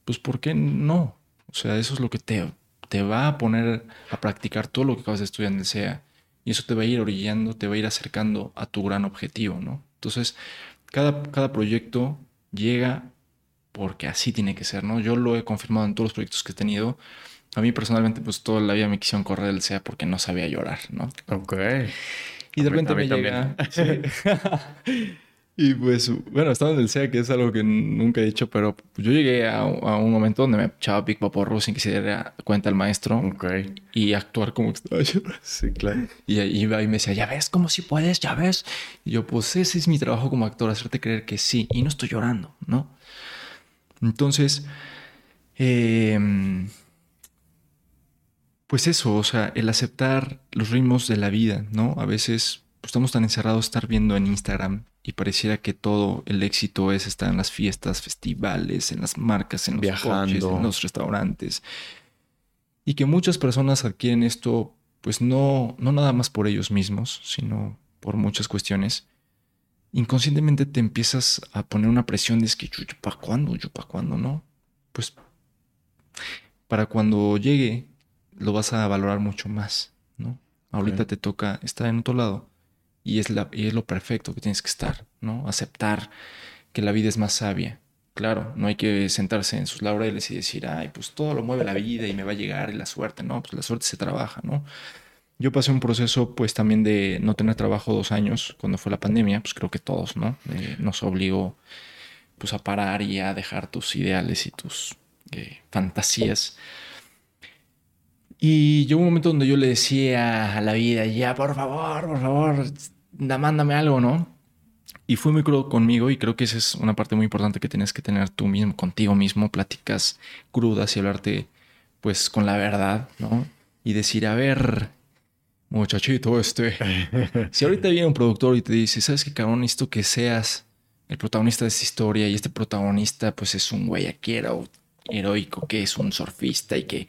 Pues ¿por qué no? O sea, eso es lo que te, te va a poner a practicar todo lo que acabas de estudiar en el SEA. Y eso te va a ir orillando, te va a ir acercando a tu gran objetivo, ¿no? Entonces, cada, cada proyecto llega porque así tiene que ser, ¿no? Yo lo he confirmado en todos los proyectos que he tenido. A mí personalmente, pues toda la vida me quisieron correr del SEA porque no sabía llorar, ¿no? Ok. Y de repente me llega. y pues, bueno, estaba en el SEA, que es algo que nunca he dicho, pero yo llegué a, un momento donde me echaba Big Paporro sin que se diera cuenta el maestro. Ok. Y actuar como que estaba Sí, claro. Y ahí iba y me decía, ya ves cómo si puedes, ya ves. Y yo, pues ese es mi trabajo como actor, hacerte creer que sí. Y no estoy llorando, ¿no? Entonces, eh, pues eso, o sea, el aceptar los ritmos de la vida, ¿no? A veces pues, estamos tan encerrados estar viendo en Instagram y pareciera que todo el éxito es estar en las fiestas, festivales, en las marcas, en los Viajando. en los restaurantes. Y que muchas personas adquieren esto pues no, no nada más por ellos mismos, sino por muchas cuestiones, inconscientemente te empiezas a poner una presión de es que yo, para cuándo, yo para cuándo, ¿no? Pues para cuando llegue lo vas a valorar mucho más, ¿no? Ahorita te toca estar en otro lado y es, la, y es lo perfecto que tienes que estar, ¿no? Aceptar que la vida es más sabia. Claro, no hay que sentarse en sus laureles y decir, ay, pues todo lo mueve la vida y me va a llegar y la suerte, ¿no? Pues la suerte se trabaja, ¿no? Yo pasé un proceso pues también de no tener trabajo dos años cuando fue la pandemia, pues creo que todos, ¿no? Eh, nos obligó pues a parar y a dejar tus ideales y tus eh, fantasías. Y llegó un momento donde yo le decía a la vida, ya, por favor, por favor, mándame algo, ¿no? Y fue muy crudo conmigo y creo que esa es una parte muy importante que tienes que tener tú mismo, contigo mismo, pláticas crudas y hablarte pues con la verdad, ¿no? Y decir, a ver, muchachito, este, si ahorita viene un productor y te dice, ¿sabes qué cabrón? Necesito que seas el protagonista de esta historia y este protagonista pues es un güey aquí heroico que es un surfista y que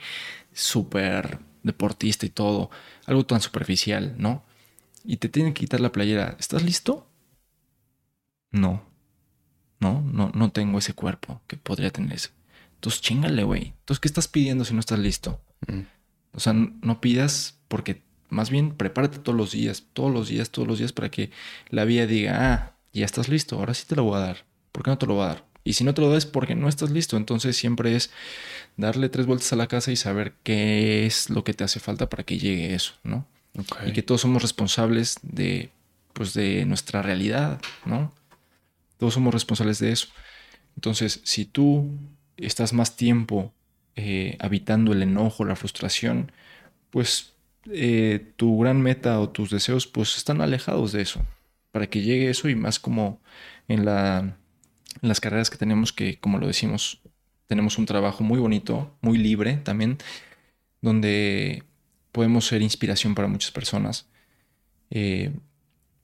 súper deportista y todo, algo tan superficial, ¿no? Y te tienen que quitar la playera, ¿estás listo? No, no, no, no tengo ese cuerpo que podría tener ese. Entonces chingale, güey. Entonces, ¿qué estás pidiendo si no estás listo? Mm. O sea, no pidas porque más bien prepárate todos los días, todos los días, todos los días para que la vida diga, ah, ya estás listo, ahora sí te lo voy a dar. ¿Por qué no te lo voy a dar? Y si no te lo das porque no estás listo, entonces siempre es darle tres vueltas a la casa y saber qué es lo que te hace falta para que llegue eso, ¿no? Y que todos somos responsables de, pues, de nuestra realidad, ¿no? Todos somos responsables de eso. Entonces, si tú estás más tiempo eh, habitando el enojo, la frustración, pues eh, tu gran meta o tus deseos pues están alejados de eso. Para que llegue eso y más como en, la, las carreras que tenemos que, como lo decimos, tenemos un trabajo muy bonito, muy libre también, donde podemos ser inspiración para muchas personas. Eh,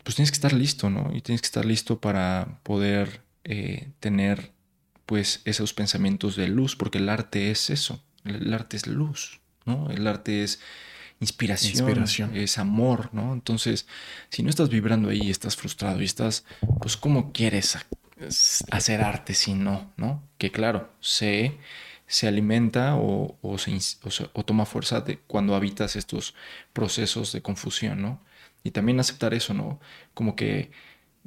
pues tienes que estar listo, ¿no? Y tienes que estar listo para poder eh, tener pues esos pensamientos de luz, porque el arte es eso, el arte es luz, ¿no? El arte es inspiración, es amor, ¿no? Entonces, si no estás vibrando ahí, estás frustrado y estás, pues, ¿cómo quieres hacer arte si no, ¿no? Que claro, se, se alimenta o, se, o, toma fuerza de cuando habitas estos procesos de confusión, ¿no? Y también aceptar eso, ¿no? Como que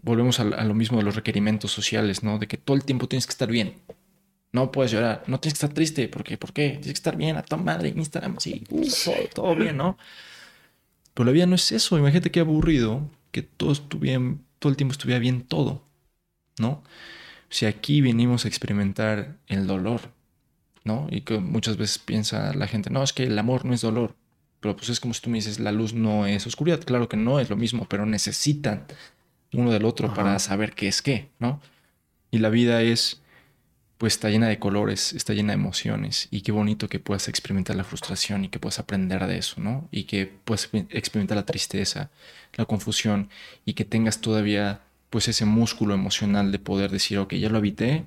volvemos a, lo mismo de los requerimientos sociales, ¿no? De que todo el tiempo tienes que estar bien, no puedes llorar, no tienes que estar triste, ¿por qué? Tienes que estar bien, a tu madre, Instagram, así, uh, todo, bien, ¿no? Pero la vida no es eso, imagínate qué aburrido que todo estuviera, todo el tiempo estuviera bien todo, ¿no? Si aquí venimos a experimentar el dolor, ¿no? Y que muchas veces piensa la gente, no, es que el amor no es dolor, pero pues es como si tú me dices, la luz no es oscuridad, claro que no es lo mismo, pero necesitan uno del otro para saber qué es qué, ¿no? Y la vida es pues está llena de colores, está llena de emociones y qué bonito que puedas experimentar la frustración y que puedas aprender de eso, ¿no? Y que puedas experimentar la tristeza, la confusión y que tengas todavía pues ese músculo emocional de poder decir, ok, ya lo habité,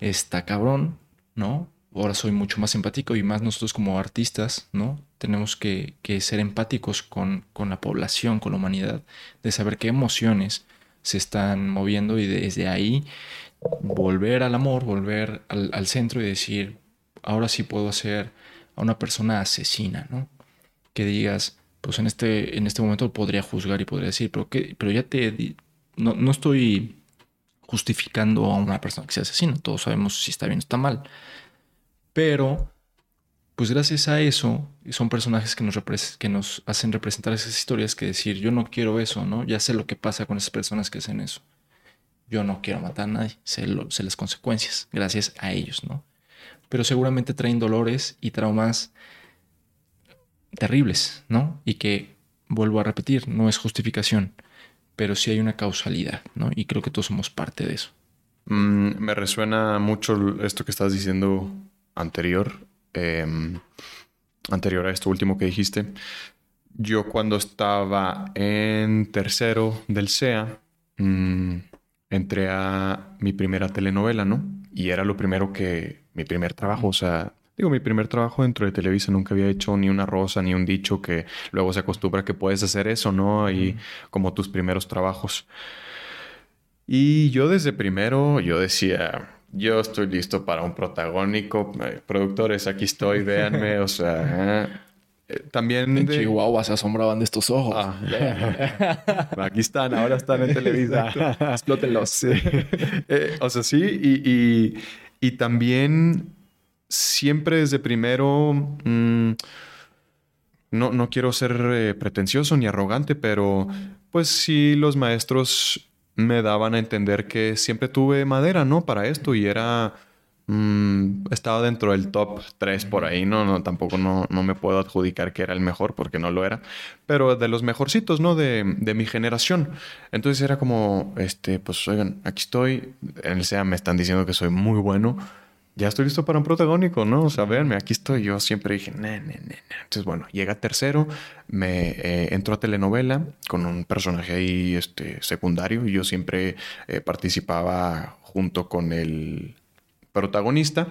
está cabrón, ¿no? Ahora soy mucho más empático y más nosotros como artistas, ¿no? Tenemos que, ser empáticos con, con la población, con la humanidad, de saber qué emociones se están moviendo y desde ahí volver al amor, volver al, centro y decir, ahora sí puedo ser a una persona asesina, ¿no? Que digas, pues en este, en este momento podría juzgar y podría decir, pero, que, pero ya te... No, no estoy justificando a una persona que sea asesina, todos sabemos si está bien o está mal. Pero, pues gracias a eso, son personajes que nos, hacen representar esas historias que decir, yo no quiero eso, ¿no? Ya sé lo que pasa con esas personas que hacen eso yo no quiero matar a nadie, sé, las consecuencias, gracias a ellos, ¿no? Pero seguramente traen dolores y traumas terribles, ¿no? Y que, vuelvo a repetir, no es justificación, pero sí hay una causalidad, ¿no? Y creo que todos somos parte de eso. Mm, me resuena mucho esto que estás diciendo anterior, em, anterior a esto último que dijiste. Yo cuando estaba en tercero del SEA, mm, entré a mi primera telenovela, ¿no? Y era lo primero que, mi primer trabajo, o sea, Digo, mi primer trabajo dentro de Televisa nunca había hecho ni una rosa ni un dicho que luego se acostumbra que puedes hacer eso, ¿no? Y como tus primeros trabajos. Y yo desde primero, yo decía, yo estoy listo para un protagónico. Eh, productores, aquí estoy, véanme, o sea... Eh, también en Chihuahua se asombraban de estos ojos. Ah, aquí están, ahora están en Televisa. Explótenlos. Sí. Eh, o sea, sí, y, y también siempre desde primero, mm, no, no, quiero ser eh, pretencioso ni arrogante, pero pues sí los maestros me daban a entender que siempre tuve madera, ¿no? Para esto y era... Mm, estaba dentro del top 3 por ahí, ¿no? no tampoco no, no, me puedo adjudicar que era el mejor porque no lo era, pero de los mejorcitos, ¿no? De, de, mi generación. Entonces era como, este, pues oigan, aquí estoy, en el SEA me están diciendo que soy muy bueno ya estoy listo para un protagónico, ¿no? O sea, véanme, aquí estoy. Yo siempre dije, ne, ne. Entonces, bueno, llega tercero, me eh, entro a telenovela con un personaje ahí este, secundario y yo siempre eh, participaba junto con el protagonista.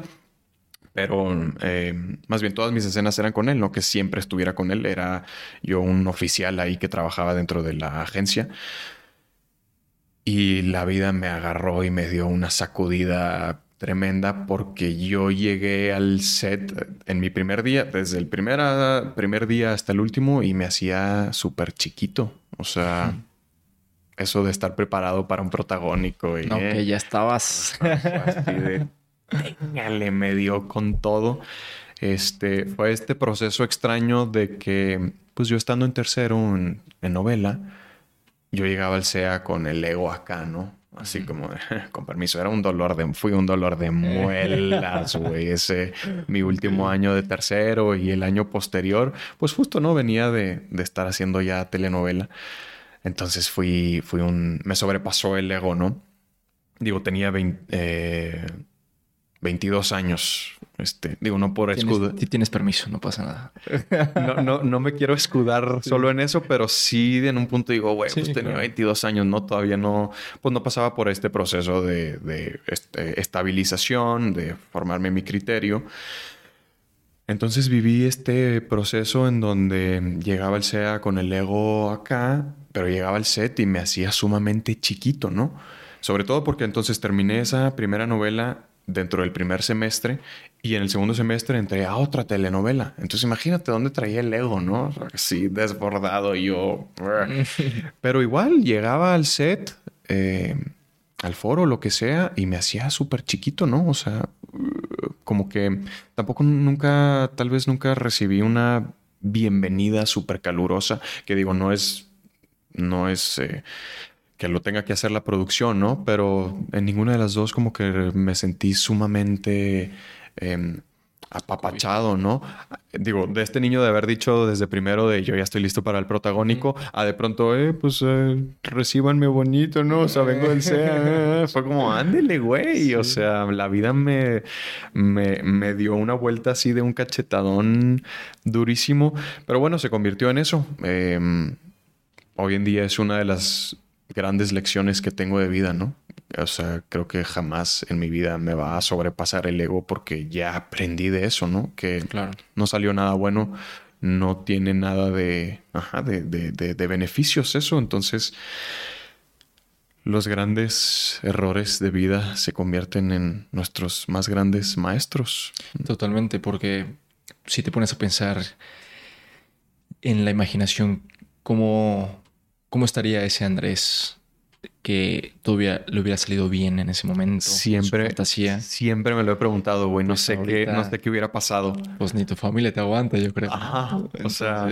Pero eh, más bien todas mis escenas eran con él, no que siempre estuviera con él. Era yo un oficial ahí que trabajaba dentro de la agencia. Y la vida me agarró y me dio una sacudida tremenda porque yo llegué al set en mi primer día, desde el primer, primer día hasta el último y me hacía súper chiquito. O sea, eso de estar preparado para un protagónico. Y, no, que ya estabas. así de, le me dio con todo. Este, fue este proceso extraño de que, pues yo estando en tercero en, en novela, yo llegaba al SEA con el ego acá, ¿no? Así como, con permiso, era un dolor de, fui un dolor de muelas, güey. Ese, mi último año de tercero y el año posterior, pues justo, ¿no? Venía de, de estar haciendo ya telenovela. Entonces fui, fui un, me sobrepasó el ego, ¿no? Digo, tenía 20, 22 años. Este, digo, no por escudar. Si tienes permiso, no pasa nada. no, no, no me quiero escudar solo en eso, pero sí en un punto digo, güey, pues tenía 22 años, ¿no? Todavía no, pues no pasaba por este proceso de, de este, estabilización, de formarme mi criterio. Entonces viví este proceso en donde llegaba el SEA con el ego acá, pero llegaba al set y me hacía sumamente chiquito, ¿no? Sobre todo porque entonces terminé esa primera novela dentro del primer semestre y en el segundo semestre entré a otra telenovela. Entonces imagínate dónde traía el ego, ¿no? Así desbordado yo. Pero igual llegaba al set, eh, al foro, lo que sea, y me hacía súper chiquito, ¿no? O sea, como que tampoco nunca, tal vez nunca recibí una bienvenida súper calurosa, que digo, no es, no es... Eh, que lo tenga que hacer la producción, ¿no? Pero en ninguna de las dos como que me sentí sumamente em, apapachado, ¿no? Digo, de este niño de haber dicho desde primero de yo ya estoy listo para el protagónico, a de pronto, eh, pues eh, recibanme bonito, ¿no? O sea, vengo del SEA. Eh, fue como, ándele, güey. O sea, la vida me, me, me dio una vuelta así de un cachetadón durísimo. Pero bueno, se convirtió en eso. Em, hoy en día es una de las grandes lecciones que tengo de vida, ¿no? O sea, creo que jamás en mi vida me va a sobrepasar el ego porque ya aprendí de eso, ¿no? Que no salió nada bueno, no tiene nada de, de, de, beneficios eso. Entonces, los grandes errores de vida se convierten en nuestros más grandes maestros. Totalmente, porque si te pones a pensar en la imaginación, cómo ¿Cómo estaría ese Andrés que todavía le hubiera salido bien en ese momento? Siempre, siempre me lo he preguntado, güey. No pues sé qué, no sé qué hubiera pasado. Pues ni tu familia te aguanta, yo creo. Ajá. o sea,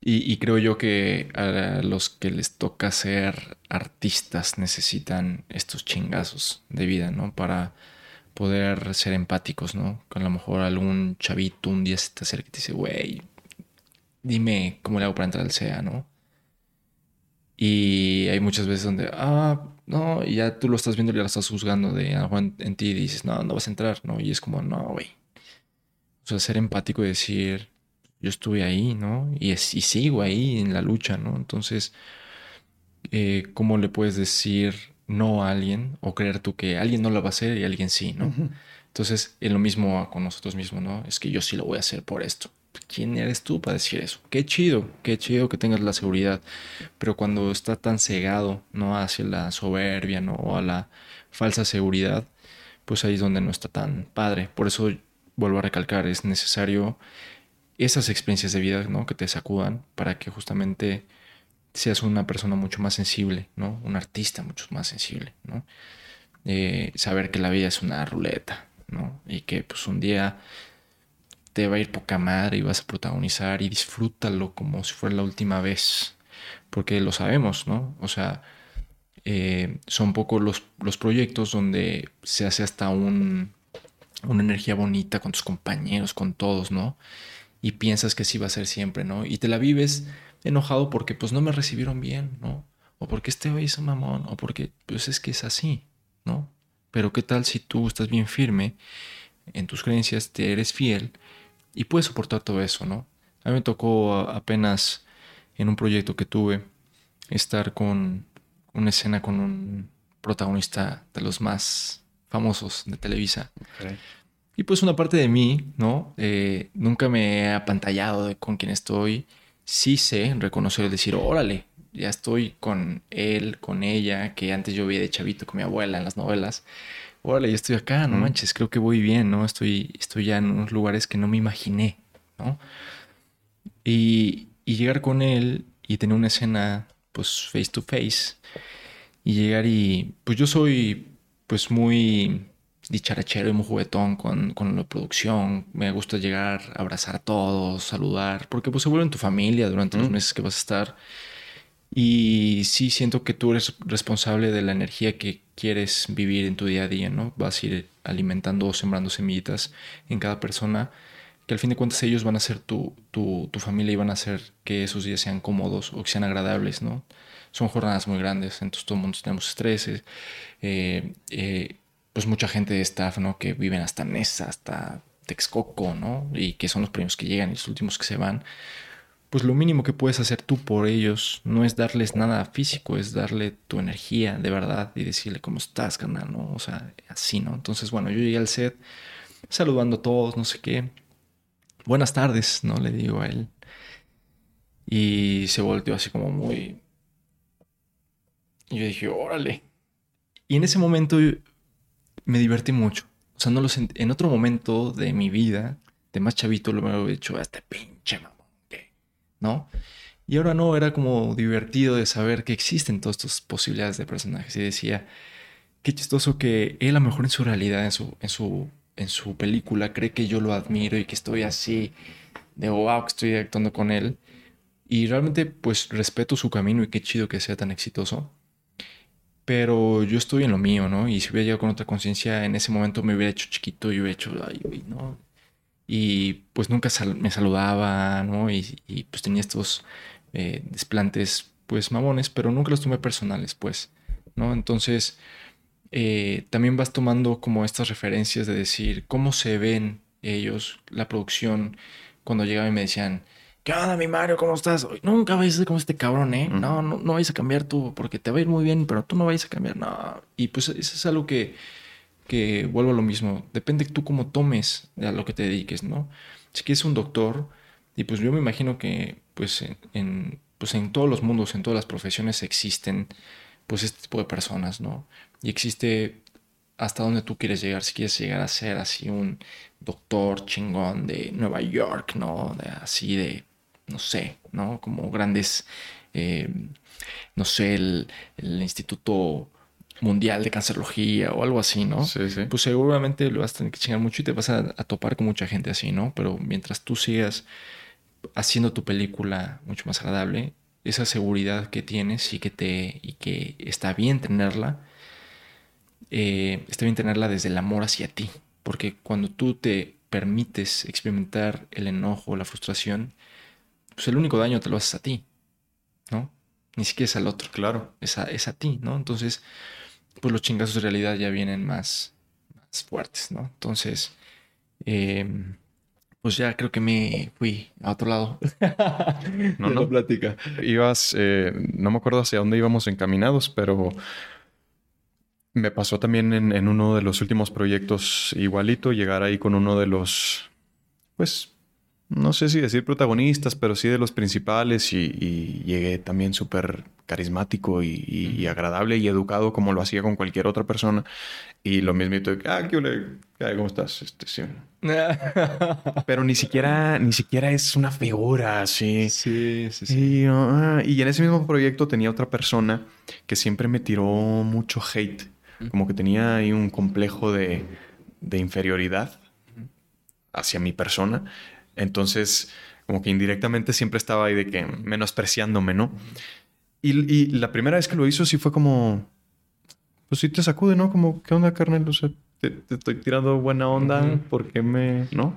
y, y, creo yo que a los que les toca ser artistas necesitan estos chingazos de vida, ¿no? Para poder ser empáticos, ¿no? Con a lo mejor algún chavito un día se te acerca y te dice, güey, dime cómo le hago para entrar al SEA, ¿no? Y hay muchas veces donde, ah, no, y ya tú lo estás viendo y ya lo estás juzgando de algo en, ti y dices, no, no vas a entrar, ¿no? Y es como, no, güey. O sea, ser empático y decir, yo estuve ahí, ¿no? Y, es, y sigo ahí en la lucha, ¿no? Entonces, eh, ¿cómo le puedes decir no a alguien o creer tú que alguien no lo va a hacer y alguien sí, ¿no? Entonces, es lo mismo con nosotros mismos, ¿no? Es que yo sí lo voy a hacer por esto. ¿Quién eres tú para decir eso? Qué chido, qué chido que tengas la seguridad. Pero cuando está tan cegado, ¿no? Hacia la soberbia, ¿no? O a la falsa seguridad, pues ahí es donde no está tan padre. Por eso vuelvo a recalcar, es necesario esas experiencias de vida, ¿no? Que te sacudan para que justamente seas una persona mucho más sensible, ¿no? Un artista mucho más sensible, ¿no? Eh, saber que la vida es una ruleta, ¿no? Y que pues un día te va a ir poca madre y vas a protagonizar y disfrútalo como si fuera la última vez, porque lo sabemos, ¿no? O sea, eh, son pocos los, los, proyectos donde se hace hasta un, una energía bonita con tus compañeros, con todos, ¿no? Y piensas que así va a ser siempre, ¿no? Y te la vives enojado porque pues no me recibieron bien, ¿no? O porque este güey es un mamón, o porque pues es que es así, ¿no? Pero qué tal si tú estás bien firme en tus creencias, te eres fiel y puedes soportar todo eso, ¿no? A mí me tocó apenas en un proyecto que tuve estar con una escena con un protagonista de los más famosos de Televisa. Y pues una parte de mí, ¿no? Eh, nunca me he apantallado de con quién estoy. Sí sé reconocer y decir, órale, ya estoy con él, con ella, que antes yo veía de chavito con mi abuela en las novelas. Órale, yo estoy acá, no manches, creo que voy bien, ¿no? Estoy, estoy ya en unos lugares que no me imaginé, ¿no? Y, y llegar con él y tener una escena, pues, face to face. Y llegar y, pues yo soy, pues, muy dicharachero y muy juguetón con, con la producción. Me gusta llegar, abrazar a todos, saludar, porque pues se vuelven tu familia durante los meses que vas a estar. Y sí siento que tú eres responsable de la energía que quieres vivir en tu día a día, ¿no? Vas a ir alimentando o sembrando semillitas en cada persona, que al fin de cuentas ellos van a ser tu, tu, tu familia y van a hacer que esos días sean cómodos o que sean agradables, ¿no? Son jornadas muy grandes, entonces todo el mundo tenemos estrés, eh, eh, pues mucha gente de staff, ¿no? Que viven hasta Nesa, hasta Texcoco, ¿no? Y que son los primeros que llegan y los últimos que se van pues lo mínimo que puedes hacer tú por ellos no es darles nada físico, es darle tu energía de verdad y decirle cómo estás, carnal, ¿no? O sea, así, ¿no? Entonces, bueno, yo llegué al set saludando a todos, no sé qué. Buenas tardes, ¿no? Le digo a él. Y se volteó así como muy... Y yo dije, órale. Y en ese momento me divertí mucho. O sea, no lo sentí. En otro momento de mi vida, de más chavito, lo me he hecho a este pinche mamá ¿no? Y ahora no, era como divertido de saber que existen todas estas posibilidades de personajes. Y decía, qué chistoso que él a lo mejor en su realidad, en su, en su, en su película, cree que yo lo admiro y que estoy así, de wow, que estoy actuando con él. Y realmente pues respeto su camino y qué chido que sea tan exitoso. Pero yo estoy en lo mío, ¿no? Y si hubiera llegado con otra conciencia, en ese momento me hubiera hecho chiquito y hubiera hecho, ay, ¿no? Y pues nunca me saludaba, ¿no? Y, pues tenía estos eh, desplantes pues mamones, pero nunca los tomé personales, pues, ¿no? Entonces eh, también vas tomando como estas referencias de decir cómo se ven ellos, la producción, cuando llegaban y me decían, ¿qué onda, mi Mario? ¿Cómo estás? Nunca vais a ser como este cabrón, ¿eh? No, no, no vais a cambiar tú, porque te va a ir muy bien, pero tú no vais a cambiar, no. Y pues eso es algo que que vuelvo a lo mismo, depende tú cómo tomes a lo que te dediques, ¿no? Si quieres un doctor, y pues yo me imagino que pues en, pues en todos los mundos, en todas las profesiones existen pues este tipo de personas, ¿no? Y existe hasta donde tú quieres llegar, si quieres llegar a ser así un doctor chingón de Nueva York, ¿no? Así de, no sé, ¿no? Como grandes, eh, no sé, el, el instituto mundial de cancerología o algo así, ¿no? Sí, sí. Pues seguramente lo vas a tener que chingar mucho y te vas a, topar con mucha gente así, ¿no? Pero mientras tú sigas haciendo tu película mucho más agradable, esa seguridad que tienes y que te y que está bien tenerla, eh, está bien tenerla desde el amor hacia ti, porque cuando tú te permites experimentar el enojo, la frustración, pues el único daño te lo haces a ti, ¿no? Ni siquiera es al otro. Claro. Es a, es a ti, ¿no? Entonces, pues los chingazos de realidad ya vienen más, más fuertes, ¿no? Entonces, em, pues ya creo que me fui a otro lado. no, no, plática. Ibas, eh, no me acuerdo hacia dónde íbamos encaminados, pero me pasó también en, en, uno de los últimos proyectos igualito, llegar ahí con uno de los, pues, no sé si decir protagonistas, pero sí de los principales y, llegué también súper carismático y, agradable y educado como lo hacía con cualquier otra persona. Y lo mismo, ah, ¿qué ¿Cómo estás? Este, sí. pero ni siquiera, ni siquiera es una figura así. Sí, sí, sí. Ah, y, en ese mismo proyecto tenía otra persona que siempre me tiró mucho hate. Como que tenía ahí un complejo de, de inferioridad hacia mi persona. Entonces, como que indirectamente siempre estaba ahí de que menospreciándome, ¿no? Y, la primera vez que lo hizo sí fue como, pues sí te sacude, ¿no? Como, ¿qué onda, carnal? O sea, te, estoy tirando buena onda, ¿por qué me, no?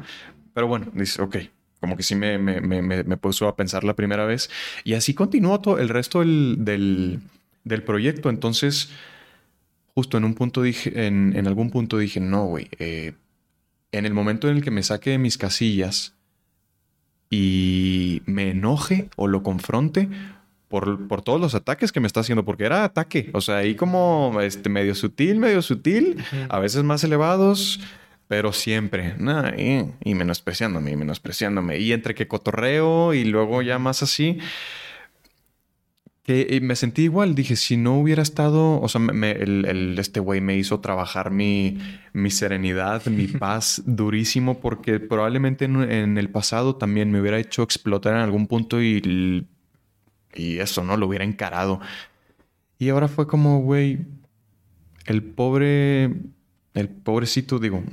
Pero bueno, dice, ok, como que sí me, me, me, me, puso a pensar la primera vez. Y así continuó todo el resto del, del, del proyecto. Entonces, justo en un punto dije, en, en algún punto dije, no, güey, eh, en el momento en el que me saque de mis casillas, y me enoje o lo confronte por, por, todos los ataques que me está haciendo, porque era ataque, o sea, ahí como este, medio sutil, medio sutil, a veces más elevados, pero siempre, y, y menospreciándome, y menospreciándome, y entre que cotorreo y luego ya más así que me sentí igual. Dije, si no hubiera estado, o sea, el, este güey me hizo trabajar mi, mi serenidad, mi paz durísimo, porque probablemente en, el pasado también me hubiera hecho explotar en algún punto y, y eso, ¿no? Lo hubiera encarado. Y ahora fue como, güey, el pobre, el pobrecito, digo,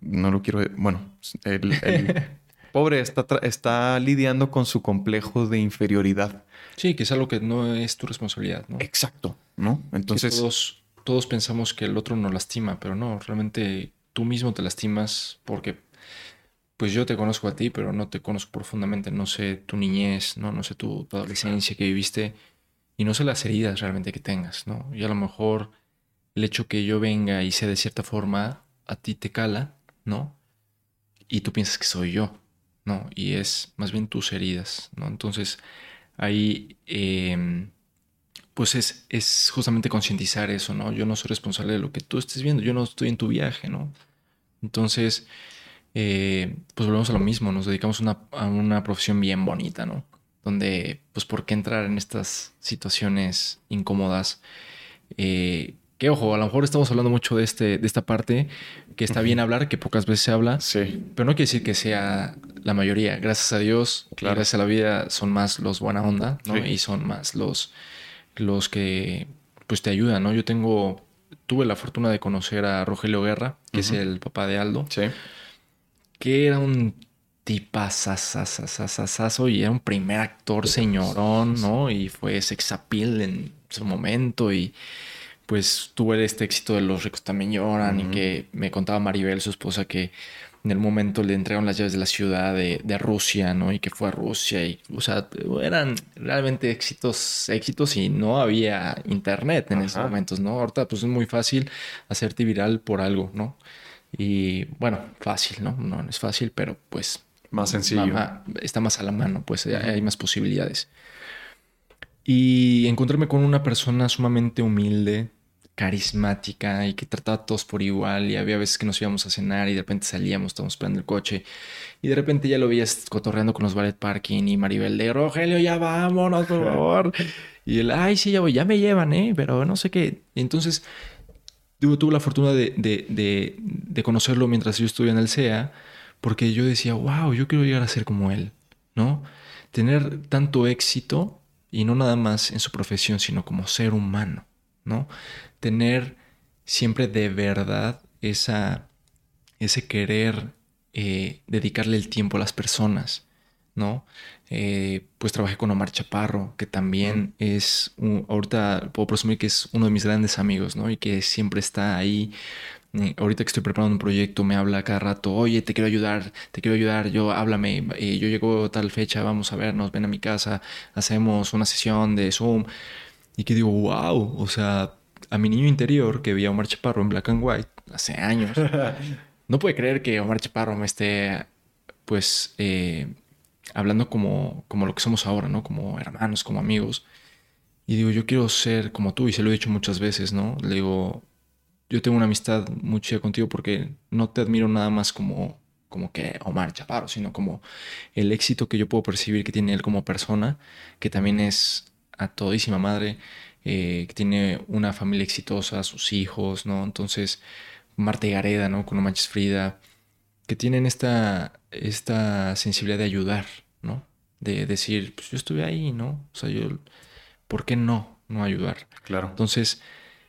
no lo quiero, bueno, el, el pobre está, está lidiando con su complejo de inferioridad Sí, que es algo que no es tu responsabilidad, ¿no? Exacto, ¿no? Entonces... todos, todos pensamos que el otro nos lastima, pero no, realmente tú mismo te lastimas porque pues yo te conozco a ti, pero no te conozco profundamente, no sé tu niñez, no, no sé tu, adolescencia que viviste y no sé las heridas realmente que tengas, ¿no? Y a lo mejor el hecho que yo venga y sea de cierta forma a ti te cala, ¿no? Y tú piensas que soy yo, ¿no? Y es más bien tus heridas, ¿no? Entonces, ahí em, pues es, justamente concientizar eso, ¿no? Yo no soy responsable de lo que tú estés viendo, yo no estoy en tu viaje, ¿no? Entonces, eh, pues volvemos a lo mismo, nos dedicamos a una profesión bien bonita, ¿no? Donde, pues, ¿por qué entrar en estas situaciones incómodas? Eh, que ojo, a lo mejor estamos hablando mucho de, este, de esta parte, que está bien hablar, que pocas veces se habla, sí. pero no quiere decir que sea la mayoría. Gracias a Dios, gracias a la vida, son más los buena onda, ¿no? Y son más los, los que pues te ayudan, ¿no? Yo tengo, tuve la fortuna de conocer a Rogelio Guerra, que es el papá de Aldo, sí. que era un tipazazazazazazo y era un primer actor señorón, ¿no? Y fue sexapil en su momento y pues tuve este éxito de Los ricos también lloran y que me contaba Maribel, su esposa, que en el momento le entregaron las llaves de la ciudad de, Rusia, ¿no? Y que fue a Rusia y, o sea, eran realmente éxitos, éxitos y no había internet en esos momentos, ¿no? Ahorita pues es muy fácil hacerte viral por algo, ¿no? Y bueno, fácil, ¿no? No, es fácil, pero pues... Más sencillo. está más a la mano, pues hay más posibilidades. Y encontrarme con una persona sumamente humilde, carismática y que trataba a todos por igual y había veces que nos íbamos a cenar y de repente salíamos, estábamos esperando el coche y de repente ya lo veías cotorreando con los ballet parking y Maribel de Rogelio, ya vámonos, por favor. y él, ay, sí, ya voy, ya me llevan, ¿eh? Pero no sé qué. Entonces tuve la fortuna de, de, de, conocerlo mientras yo estuve en el CEA porque yo decía, wow, yo quiero llegar a ser como él, ¿no? Tener tanto éxito y no nada más en su profesión, sino como ser humano, ¿no? tener siempre de verdad esa, ese querer eh, dedicarle el tiempo a las personas, ¿no? Eh, pues trabajé con Omar Chaparro, que también es, ahorita puedo presumir que es uno de mis grandes amigos, ¿no? Y que siempre está ahí. Eh, ahorita que estoy preparando un proyecto, me habla cada rato, oye, te quiero ayudar, te quiero ayudar, yo háblame, yo llego tal fecha, vamos a vernos, ven a mi casa, hacemos una sesión de Zoom. Y que digo, wow, o sea, a mi niño interior que veía a Omar Chaparro en Black and White hace años. no puede creer que Omar Chaparro me esté, pues, eh, hablando como, como lo que somos ahora, ¿no? Como hermanos, como amigos. Y digo, yo quiero ser como tú, y se lo he dicho muchas veces, ¿no? Le digo, yo tengo una amistad muy chida contigo porque no te admiro nada más como, como que Omar Chaparro, sino como el éxito que yo puedo percibir que tiene él como persona, que también es a todísima madre, eh, que tiene una familia exitosa, sus hijos, ¿no? Entonces, Marta y Gareda, ¿no? Con No Manches Frida, que tienen esta, esta sensibilidad de ayudar, ¿no? De decir, pues yo estuve ahí, ¿no? O sea, yo, ¿por qué no? No ayudar. Claro. Entonces,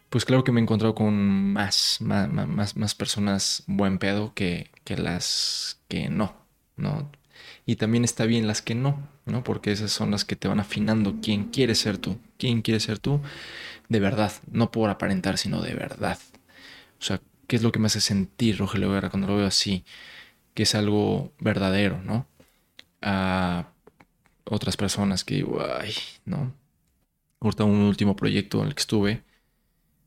pues claro que me he encontrado con más, más, más, más personas buen pedo que, que las que no, ¿no? Y también está bien las que no, ¿no? Porque esas son las que te van afinando quién quiere ser tú, quién quiere ser tú de verdad, no por aparentar, sino de verdad. O sea, ¿qué es lo que me hace sentir Rogelio Guerra cuando lo veo así? Que es algo verdadero, ¿no? A otras personas que digo, ay, ¿no? Ahorita un último proyecto en el que estuve,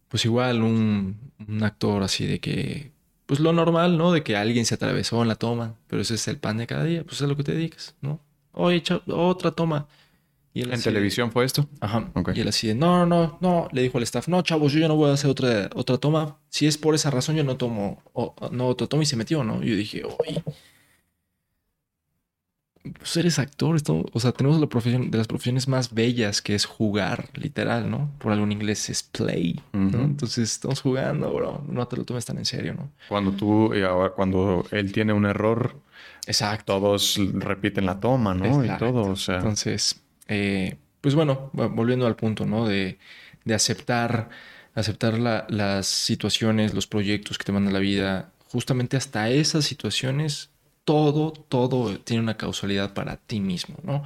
pues igual un, un actor así de que, pues lo normal, ¿no? De que alguien se atravesó en la toma, pero ese es el pan de cada día, pues es a lo que te dedicas, ¿no? Oye, otra toma. Y ¿En televisión fue esto? Ajá. Y él así de, no, no, no, le dijo al staff, no, chavos, yo ya no voy a hacer otra, otra toma. Si es por esa razón, yo no tomo, no otra toma y se metió, ¿no? Y yo dije, oye, pues eres actor, esto, o sea, tenemos la profesión de las profesiones más bellas que es jugar, literal, ¿no? Por algo en inglés es play, ¿no? Entonces estamos jugando, bro, no te lo tomes tan en serio, ¿no? Cuando tú, ahora cuando él tiene un error, exacto, todos repiten la toma, ¿no? Y todo, o sea. Entonces, eh, pues bueno, volviendo al punto, ¿no? De, de aceptar, aceptar las situaciones, los proyectos que te manda la vida, justamente hasta esas situaciones todo, todo tiene una causalidad para ti mismo, ¿no?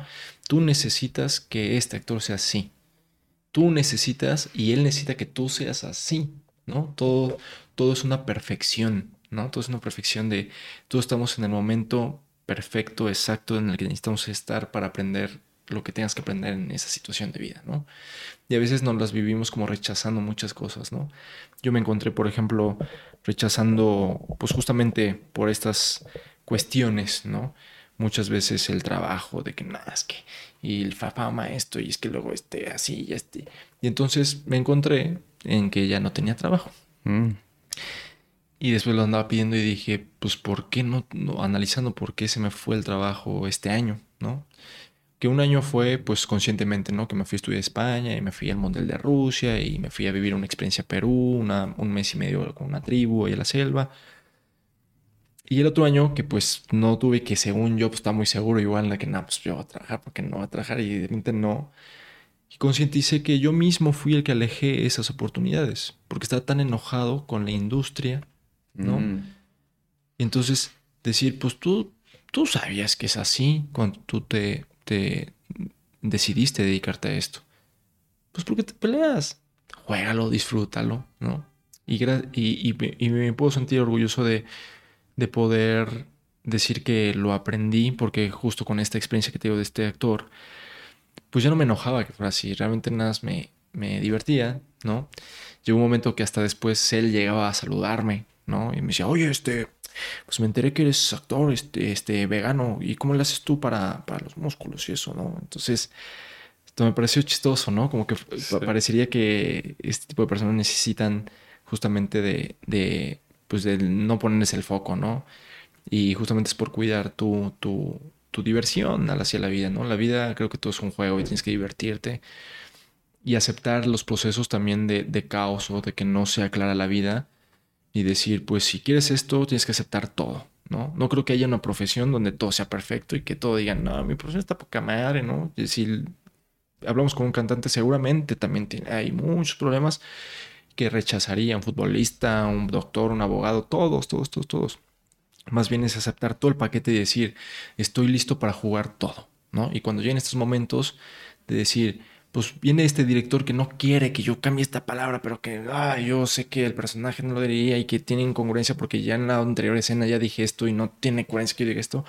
Tú necesitas que este actor sea así. Tú necesitas y él necesita que tú seas así, ¿no? Todo, todo es una perfección, ¿no? Todo es una perfección de, todos estamos en el momento perfecto, exacto, en el que necesitamos estar para aprender lo que tengas que aprender en esa situación de vida, ¿no? Y a veces nos las vivimos como rechazando muchas cosas, ¿no? Yo me encontré, por ejemplo, rechazando, pues justamente por estas cuestiones, ¿no? Muchas veces el trabajo de que nada, es que, y el fama esto, y es que luego esté así, y este. Y entonces me encontré en que ya no tenía trabajo. Mm. Y después lo andaba pidiendo y dije, pues, ¿por qué no, no, analizando por qué se me fue el trabajo este año, ¿no? Que un año fue, pues, conscientemente, ¿no? Que me fui a estudiar a España y me fui al Mundial de Rusia y me fui a vivir una experiencia a Perú, una, un mes y medio con una tribu ahí a la selva. Y el otro año que pues no tuve que, según yo, pues estaba muy seguro igual de que, no, pues yo voy a trabajar porque no voy a trabajar y de repente no. Y concienticé que yo mismo fui el que alejé esas oportunidades porque estaba tan enojado con la industria, ¿no? Mm. Y entonces decir, pues tú, tú sabías que es así cuando tú te, te decidiste dedicarte a esto. Pues porque te peleas. Juégalo, disfrútalo, ¿no? Y, y, y me puedo sentir orgulloso de de poder decir que lo aprendí, porque justo con esta experiencia que tengo de este actor, pues ya no me enojaba que fuera así, realmente nada más me, me divertía, ¿no? Llegó un momento que hasta después él llegaba a saludarme, ¿no? Y me decía, oye, este, pues me enteré que eres actor, este, este vegano, ¿y cómo le haces tú para, para los músculos y eso, ¿no? Entonces, esto me pareció chistoso, ¿no? Como que parecería que este tipo de personas necesitan justamente de, de pues de no ponerles el foco, ¿no? Y justamente es por cuidar tu, tu, tu diversión hacia la vida, ¿no? La vida creo que todo es un juego y tienes que divertirte y aceptar los procesos también de, de caos o de que no sea clara la vida y decir, pues si quieres esto, tienes que aceptar todo, ¿no? No creo que haya una profesión donde todo sea perfecto y que todo digan, no, mi profesión está poca madre, ¿no? Si hablamos con un cantante, seguramente también tiene, hay muchos problemas que rechazaría un futbolista, un doctor, un abogado, todos, todos, todos, todos. Más bien es aceptar todo el paquete y decir, estoy listo para jugar todo, ¿no? Y cuando en estos momentos de decir, pues viene este director que no quiere que yo cambie esta palabra, pero que ah, yo sé que el personaje no lo diría y que tiene incongruencia porque ya en la anterior escena ya dije esto y no tiene coherencia que yo diga esto,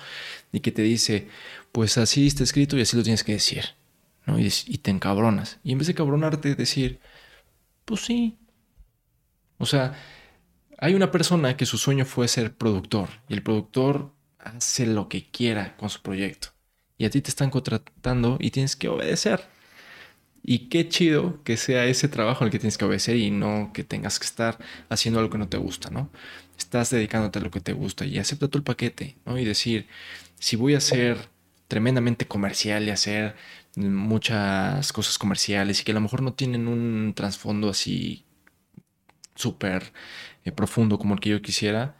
y que te dice, pues así está escrito y así lo tienes que decir, ¿no? Y, y te encabronas. Y en vez de cabronarte, decir, pues sí, o sea, hay una persona que su sueño fue ser productor y el productor hace lo que quiera con su proyecto. Y a ti te están contratando y tienes que obedecer. Y qué chido que sea ese trabajo el que tienes que obedecer y no que tengas que estar haciendo algo que no te gusta, ¿no? Estás dedicándote a lo que te gusta y acepta todo el paquete, ¿no? Y decir, si voy a ser tremendamente comercial y hacer muchas cosas comerciales y que a lo mejor no tienen un trasfondo así súper eh, profundo como el que yo quisiera,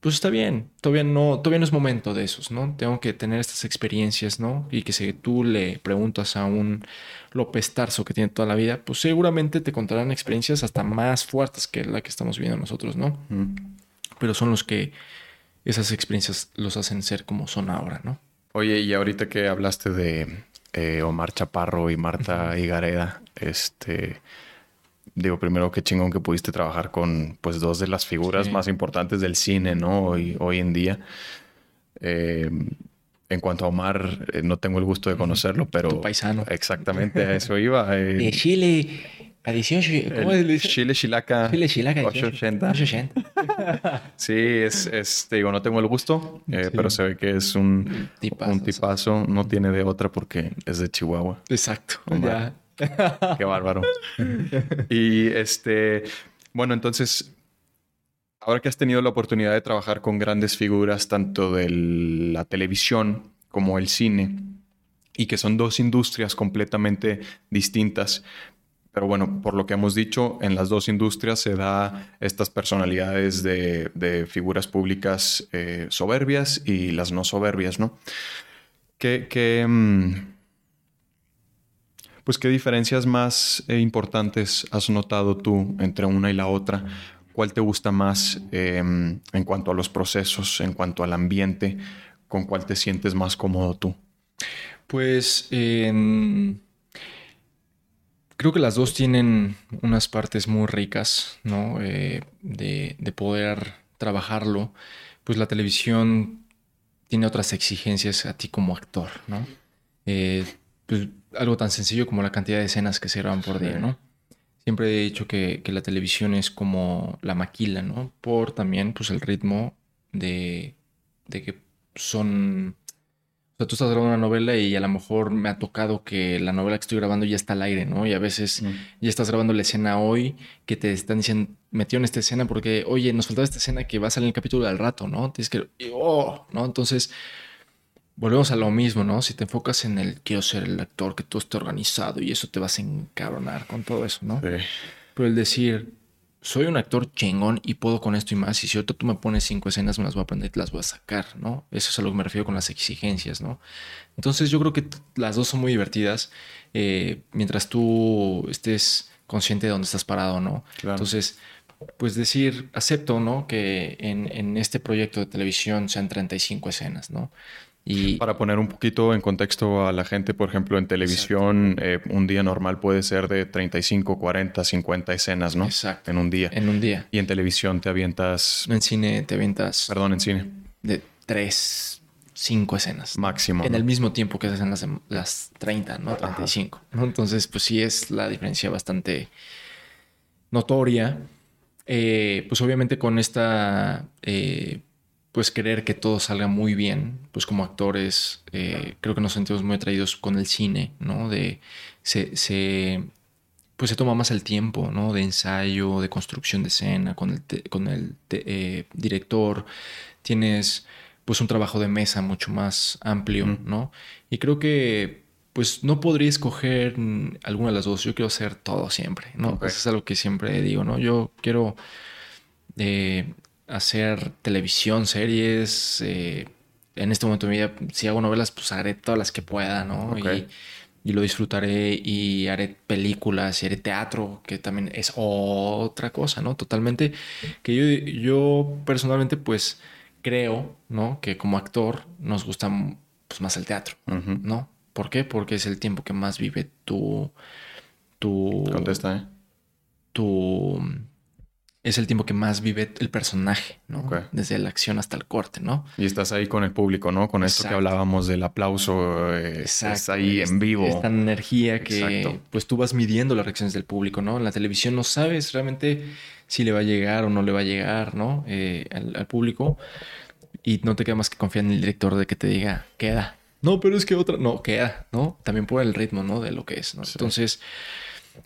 pues está bien, todavía no, todavía no es momento de esos, ¿no? Tengo que tener estas experiencias, ¿no? Y que si tú le preguntas a un López Tarso que tiene toda la vida, pues seguramente te contarán experiencias hasta más fuertes que la que estamos viviendo nosotros, ¿no? Pero son los que esas experiencias los hacen ser como son ahora, ¿no? Oye, y ahorita que hablaste de eh, Omar Chaparro y Marta Higareda, este digo, primero qué chingón que pudiste trabajar con pues dos de las figuras más importantes del cine, ¿no? Hoy, hoy en día. Eh, en cuanto a Omar, eh, no tengo el gusto de conocerlo, pero... Tu paisano. Exactamente, a eso iba. Eh, de Chile, adición, ¿cómo es? Chile, Chilaca. Chile, Chilaca. 880. 880. sí, es, es, digo, no tengo el gusto, pero se ve que es un tipazo, un tipazo. No tiene de otra porque es de Chihuahua. Exacto, ya. Qué bárbaro. y este, bueno, entonces, ahora que has tenido la oportunidad de trabajar con grandes figuras, tanto de la televisión como el cine, y que son dos industrias completamente distintas, pero bueno, por lo que hemos dicho, en las dos industrias se da estas personalidades de, figuras públicas eh, soberbias y las no soberbias, ¿no? ¿Qué, mm, pues, ¿qué diferencias más eh, importantes has notado tú entre una y la otra? ¿Cuál te gusta más em, en cuanto a los procesos, en cuanto al ambiente? ¿Con cuál te sientes más cómodo tú? Pues creo que las dos tienen unas partes muy ricas, ¿no? Eh, de, poder trabajarlo. Pues la televisión tiene otras exigencias a ti como actor, ¿no? Eh, pues algo tan sencillo como la cantidad de escenas que se graban por día, ¿no? Siempre he dicho que, la televisión es como la maquila, ¿no? Por también, pues, el ritmo de, de que son... O sea, tú estás grabando una novela y a lo mejor me ha tocado que la novela que estoy grabando ya está al aire, ¿no? Y a veces ya estás grabando la escena hoy que te están diciendo, metió en esta escena porque, oye, nos faltaba esta escena que va a salir en el capítulo del rato, ¿no? Tienes que... Oh, ¿no? Entonces volvemos a lo mismo, ¿no? Si te enfocas en el quiero ser el actor, que todo esté organizado y eso te vas a encabronar con todo eso, ¿no? Sí. Pero el decir, soy un actor chingón y puedo con esto y más, y si ahorita tú me pones cinco escenas, me las voy a aprender y te las voy a sacar, ¿no? Eso es a lo que me refiero con las exigencias, ¿no? Entonces yo creo que las dos son muy divertidas eh, mientras tú estés consciente de dónde estás parado, ¿no? Claro. Entonces pues decir, acepto, ¿no? Que en, en, este proyecto de televisión sean 35 escenas, ¿no? Para poner un poquito en contexto a la gente, por ejemplo, en televisión, eh, un día normal puede ser de 35, 40, 50 escenas, ¿no? Exacto. En un día. En un día. Y en televisión te avientas... En cine te avientas... Perdón, en cine. De 3, 5 escenas. Máximo. En el mismo tiempo que se hacen las, las 30, ¿no? 35. ¿no? Entonces, pues sí es la diferencia bastante notoria. Eh, pues obviamente con esta... Eh, pues querer que todo salga muy bien, pues como actores eh, creo que nos sentimos muy atraídos con el cine, ¿no? De se, se, pues se toma más el tiempo, ¿no? De ensayo, de construcción de escena con el, con el eh, director, tienes pues un trabajo de mesa mucho más amplio, ¿no? Y creo que pues no podría escoger alguna de las dos, yo quiero hacer todo siempre, ¿no? Eso es algo que siempre digo, ¿no? Yo quiero... Eh, hacer televisión, series. Eh, en este momento de mi vida, si hago novelas, pues haré todas las que pueda, ¿no? Y, lo disfrutaré y haré películas y haré teatro, que también es otra cosa, ¿no? Totalmente. Que yo, yo personalmente, pues creo, ¿no? Que como actor nos gusta pues, más el teatro, ¿no? ¿Por qué? Porque es el tiempo que más vive tu. tu Contesta, ¿eh? Tu es el tiempo que más vive el personaje, ¿no? Desde la acción hasta el corte, ¿no? Y estás ahí con el público, ¿no? Con esto que hablábamos del aplauso, eh, estás ahí en vivo. Esta energía que pues tú vas midiendo las reacciones del público, ¿no? En la televisión no sabes realmente si le va a llegar o no le va a llegar, ¿no? Eh, al, público. Y no te queda más que confiar en el director de que te diga, queda, no, pero es que otra, no, queda, ¿no? También por el ritmo, ¿no? De lo que es, ¿no? Entonces,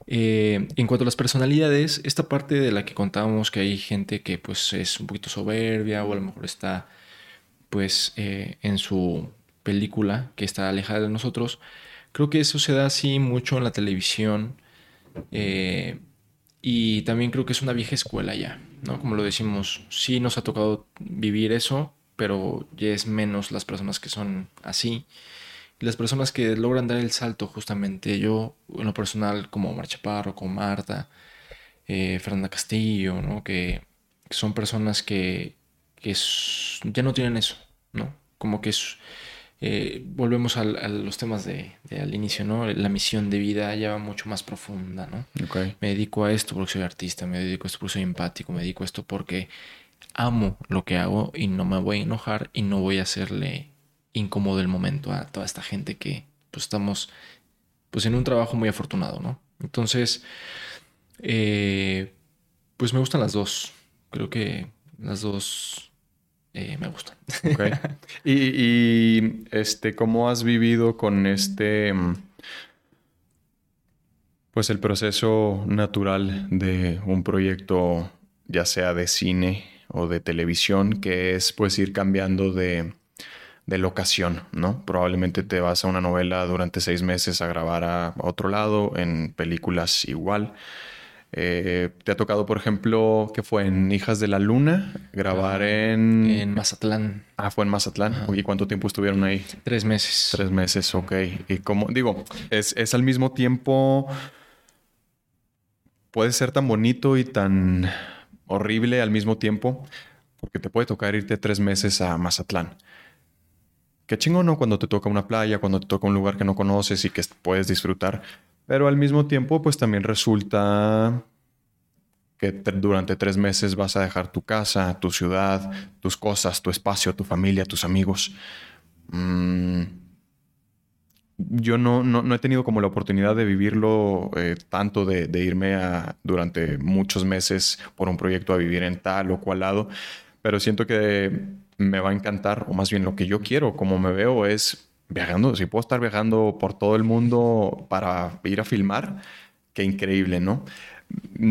eh, en cuanto a las personalidades, esta parte de la que contábamos que hay gente que pues es un poquito soberbia o a lo mejor está pues eh, en su película que está alejada de nosotros, creo que eso se da así mucho en la televisión eh, y también creo que es una vieja escuela ya, ¿no? Como lo decimos, sí nos ha tocado vivir eso, pero ya es menos las personas que son así. Y las personas que logran dar el salto, justamente yo, en lo personal, como Mar Chaparro, como Marta, eh, Fernanda Castillo, ¿no? Que, son personas que, que ya no tienen eso, ¿no? Como que es, eh, volvemos a, los temas de, al inicio, ¿no? La misión de vida ya va mucho más profunda, ¿no? Me dedico a esto porque soy artista, me dedico a esto porque soy empático, me dedico a esto porque amo lo que hago y no me voy a enojar y no voy a hacerle incómodo el momento a toda esta gente que pues estamos pues en un trabajo muy afortunado, ¿no? Entonces, eh, pues me gustan las dos. Creo que las dos eh, me gustan. Okay. y, y, este, ¿cómo has vivido con este pues el proceso natural de un proyecto, ya sea de cine o de televisión, que es pues ir cambiando de, de locación, ¿no? Probablemente te vas a una novela durante seis meses a grabar a otro lado, en películas igual. Eh, ¿Te ha tocado, por ejemplo, que fue en Hijas de la Luna, grabar en... En Mazatlán. Ah, fue en Mazatlán. ¿Y cuánto tiempo estuvieron ahí? Tres meses. Tres meses, ok. Y como digo, es, es al mismo tiempo... Puede ser tan bonito y tan horrible al mismo tiempo, porque te puede tocar irte tres meses a Mazatlán. Qué chingón, ¿no? Cuando te toca una playa, cuando te toca un lugar que no conoces y que puedes disfrutar. Pero al mismo tiempo, pues también resulta que durante tres meses vas a dejar tu casa, tu ciudad, tus cosas, tu espacio, tu familia, tus amigos. Mm, yo no, no, he tenido como la oportunidad de vivirlo eh, tanto de, de, irme a, durante muchos meses por un proyecto a vivir en tal o cual lado, pero siento que me va a encantar, o más bien lo que yo quiero, como me veo, es viajando. Si puedo estar viajando por todo el mundo para ir a filmar, qué increíble, ¿no?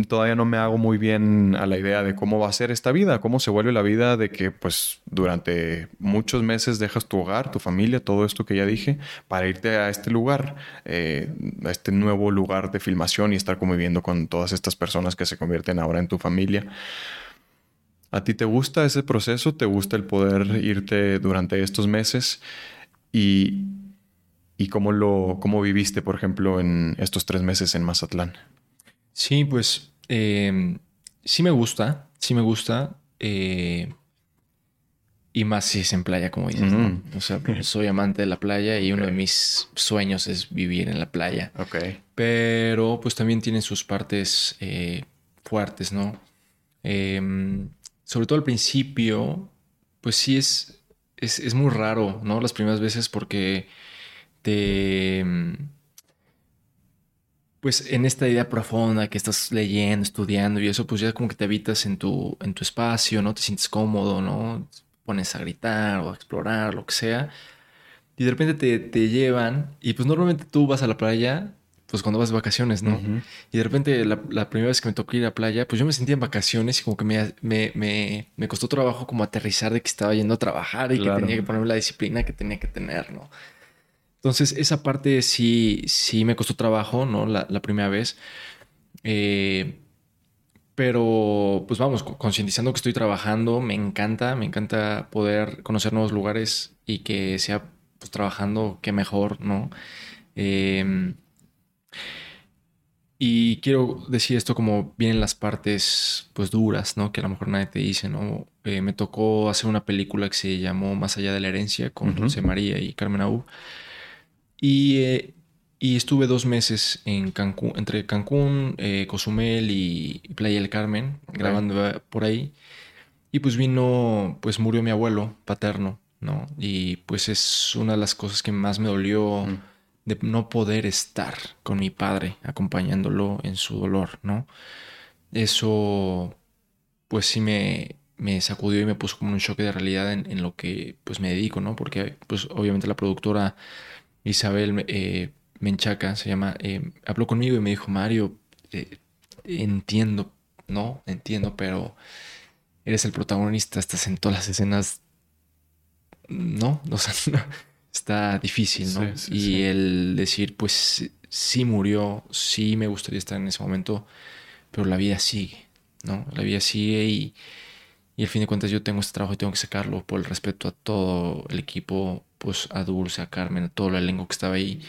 Todavía no me hago muy bien a la idea de cómo va a ser esta vida, cómo se vuelve la vida de que pues durante muchos meses dejas tu hogar, tu familia, todo esto que ya dije, para irte a este lugar, eh, a este nuevo lugar de filmación y estar conviviendo con todas estas personas que se convierten ahora en tu familia. ¿A ti te gusta ese proceso? ¿Te gusta el poder irte durante estos meses? ¿Y, y cómo lo cómo viviste, por ejemplo, en estos tres meses en Mazatlán? Sí, pues em, sí me gusta, sí me gusta. Eh, y más si es en playa, como dices. O sea, soy amante de la playa y uno de mis sueños es vivir en la playa. Ok. Pero pues también tiene sus partes eh, fuertes, ¿no? Eh, sobre todo al principio, pues sí es, es, muy raro, ¿no? Las primeras veces porque te... Pues en esta idea profunda que estás leyendo, estudiando y eso, pues ya como que te habitas en tu, en tu espacio, ¿no? Te sientes cómodo, ¿no? pones a gritar o a explorar, lo que sea. Y de repente te, te llevan y pues normalmente tú vas a la playa pues cuando vas de vacaciones, ¿no? Y de repente la, primera vez que me tocó ir a la playa, pues yo me sentía en vacaciones y como que me, me, me, costó trabajo como aterrizar de que estaba yendo a trabajar y que tenía que ponerme la disciplina que tenía que tener, ¿no? Entonces esa parte sí, sí me costó trabajo, ¿no? La, primera vez. Eh, pero pues vamos, concientizando que estoy trabajando, me encanta, me encanta poder conocer nuevos lugares y que sea pues trabajando, qué mejor, ¿no? Eh, y quiero decir esto como vienen las partes pues duras, ¿no? Que a lo mejor nadie te dice, ¿no? Eh, me tocó hacer una película que se llamó Más allá de la herencia con José María y Carmen Aú. Y, eh, y, estuve dos meses en Cancún, entre Cancún, eh, Cozumel y Playa del Carmen, grabando por ahí. Y pues vino, pues murió mi abuelo paterno, ¿no? Y pues es una de las cosas que más me dolió de no poder estar con mi padre acompañándolo en su dolor, ¿no? Eso, pues sí me, me sacudió y me puso como un choque de realidad en, lo que pues me dedico, ¿no? Porque pues obviamente la productora Isabel eh, Menchaca se llama, eh, habló conmigo y me dijo, Mario, eh, entiendo, ¿no? Entiendo, pero eres el protagonista, estás en todas las escenas, ¿no? O sea, está difícil, ¿no? y el decir, pues sí murió, sí me gustaría estar en ese momento, pero la vida sigue, ¿no? La vida sigue y, y al fin de cuentas yo tengo este trabajo y tengo que sacarlo por el respeto a todo el equipo, pues a Dulce, a Carmen, a todo el elenco que estaba ahí.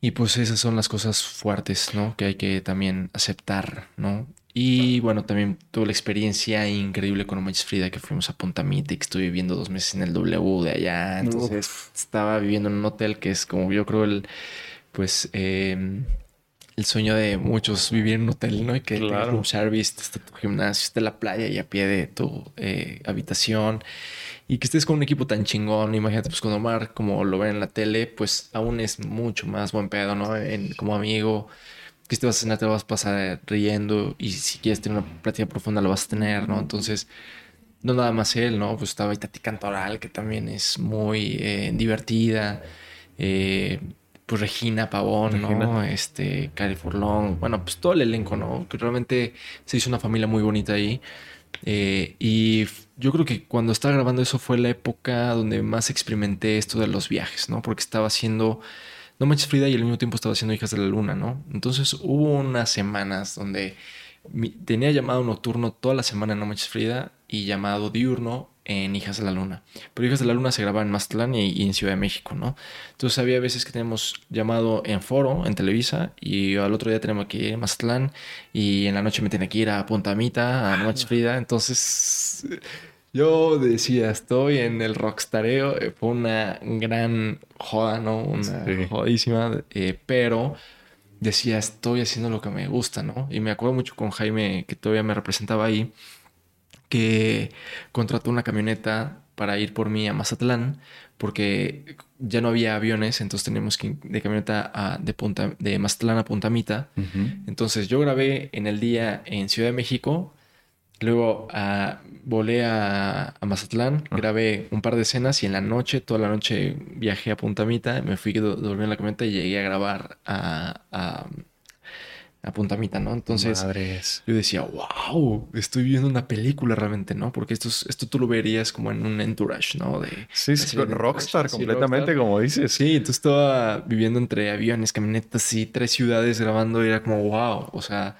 Y pues esas son las cosas fuertes, ¿no? Que hay que también aceptar, ¿no? Y bueno, también tuve la experiencia increíble con Omachis Frida, que fuimos a Punta Mita y que estuve viviendo dos meses en el W de allá. Entonces estaba viviendo en un hotel que es como yo creo el, pues, em, el sueño de muchos vivir en un hotel, ¿no? Y que claro. room service, está tu gimnasio, está la playa y a pie de tu eh, habitación. Y que estés con un equipo tan chingón, imagínate, pues con Omar, como lo ven en la tele, pues aún es mucho más buen pedo, ¿no? En, como amigo, que te vas a cenar, te vas a pasar riendo y si quieres tener una práctica profunda lo vas a tener, ¿no? Entonces, no nada más él, ¿no? Pues estaba ahí Tati Cantoral, que también es muy eh, divertida. Eh, pues Regina Pavón, ¿no? Este, Cari Furlong, bueno, pues todo el elenco, ¿no? Que realmente se hizo una familia muy bonita ahí. Eh, y yo creo que cuando estaba grabando eso fue la época donde más experimenté esto de los viajes, ¿no? Porque estaba haciendo No Manches Frida y al mismo tiempo estaba haciendo Hijas de la Luna, ¿no? Entonces hubo unas semanas donde tenía llamado nocturno toda la semana en No Manches Frida y llamado diurno en Hijas de la Luna. Pero Hijas de la Luna se grababa en Mazatlán y, en Ciudad de México, ¿no? Entonces había veces que teníamos llamado en Foro, en Televisa, y al otro día tenemos que ir a Mazatlán y en la noche me tenía que ir a Punta Mita, a Noche Frida. Entonces yo decía, estoy en el rockstareo. Fue una gran joda, ¿no? Una jodísima, eh, pero decía, estoy haciendo lo que me gusta, ¿no? Y me acuerdo mucho con Jaime, que todavía me representaba ahí que contrató una camioneta para ir por mí a Mazatlán porque ya no había aviones, entonces teníamos que ir de camioneta a, de, punta, de Mazatlán a Puntamita. Entonces yo grabé en el día en Ciudad de México, luego ah, volé a, Mazatlán, ah. grabé un par de escenas y en la noche, toda la noche viajé a Puntamita, me fui a dormir en la camioneta y llegué a grabar a a puntamita, ¿no? Entonces yo decía, wow, estoy viendo una película realmente, ¿no? Porque esto, esto tú lo verías como en un entourage, ¿no? De, sí, sí, rockstar completamente, como dices. Sí, entonces estaba viviendo entre aviones, camionetas y tres ciudades grabando y era como, wow, o sea,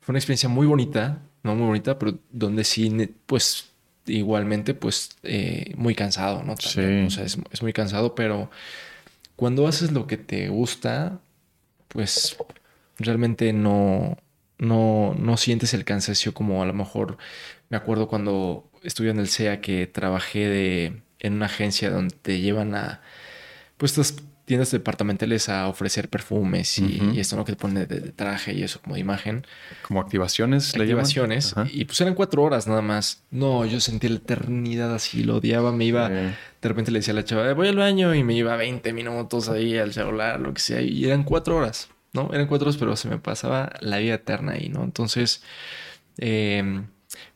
fue una experiencia muy bonita, no muy bonita, pero donde sí, pues igualmente, pues eh, muy cansado, ¿no? sí. O sea, es, es muy cansado, pero cuando haces lo que te gusta, pues realmente no, no, no sientes el cansancio como a lo mejor me acuerdo cuando estuve en el CEA que trabajé de, en una agencia donde te llevan a pues tiendas departamentales a ofrecer perfumes y, esto no que te pone de, traje y eso como de imagen. Como activaciones. Activaciones. Y pues eran cuatro horas nada más. No, yo sentí la eternidad así, lo odiaba, me iba, de repente le decía a la chava, voy al baño y me iba 20 minutos ahí al celular, lo que sea, y eran cuatro horas. ¿no? Eran cuatro pero se me pasaba la vida eterna ahí, ¿no? Entonces, em,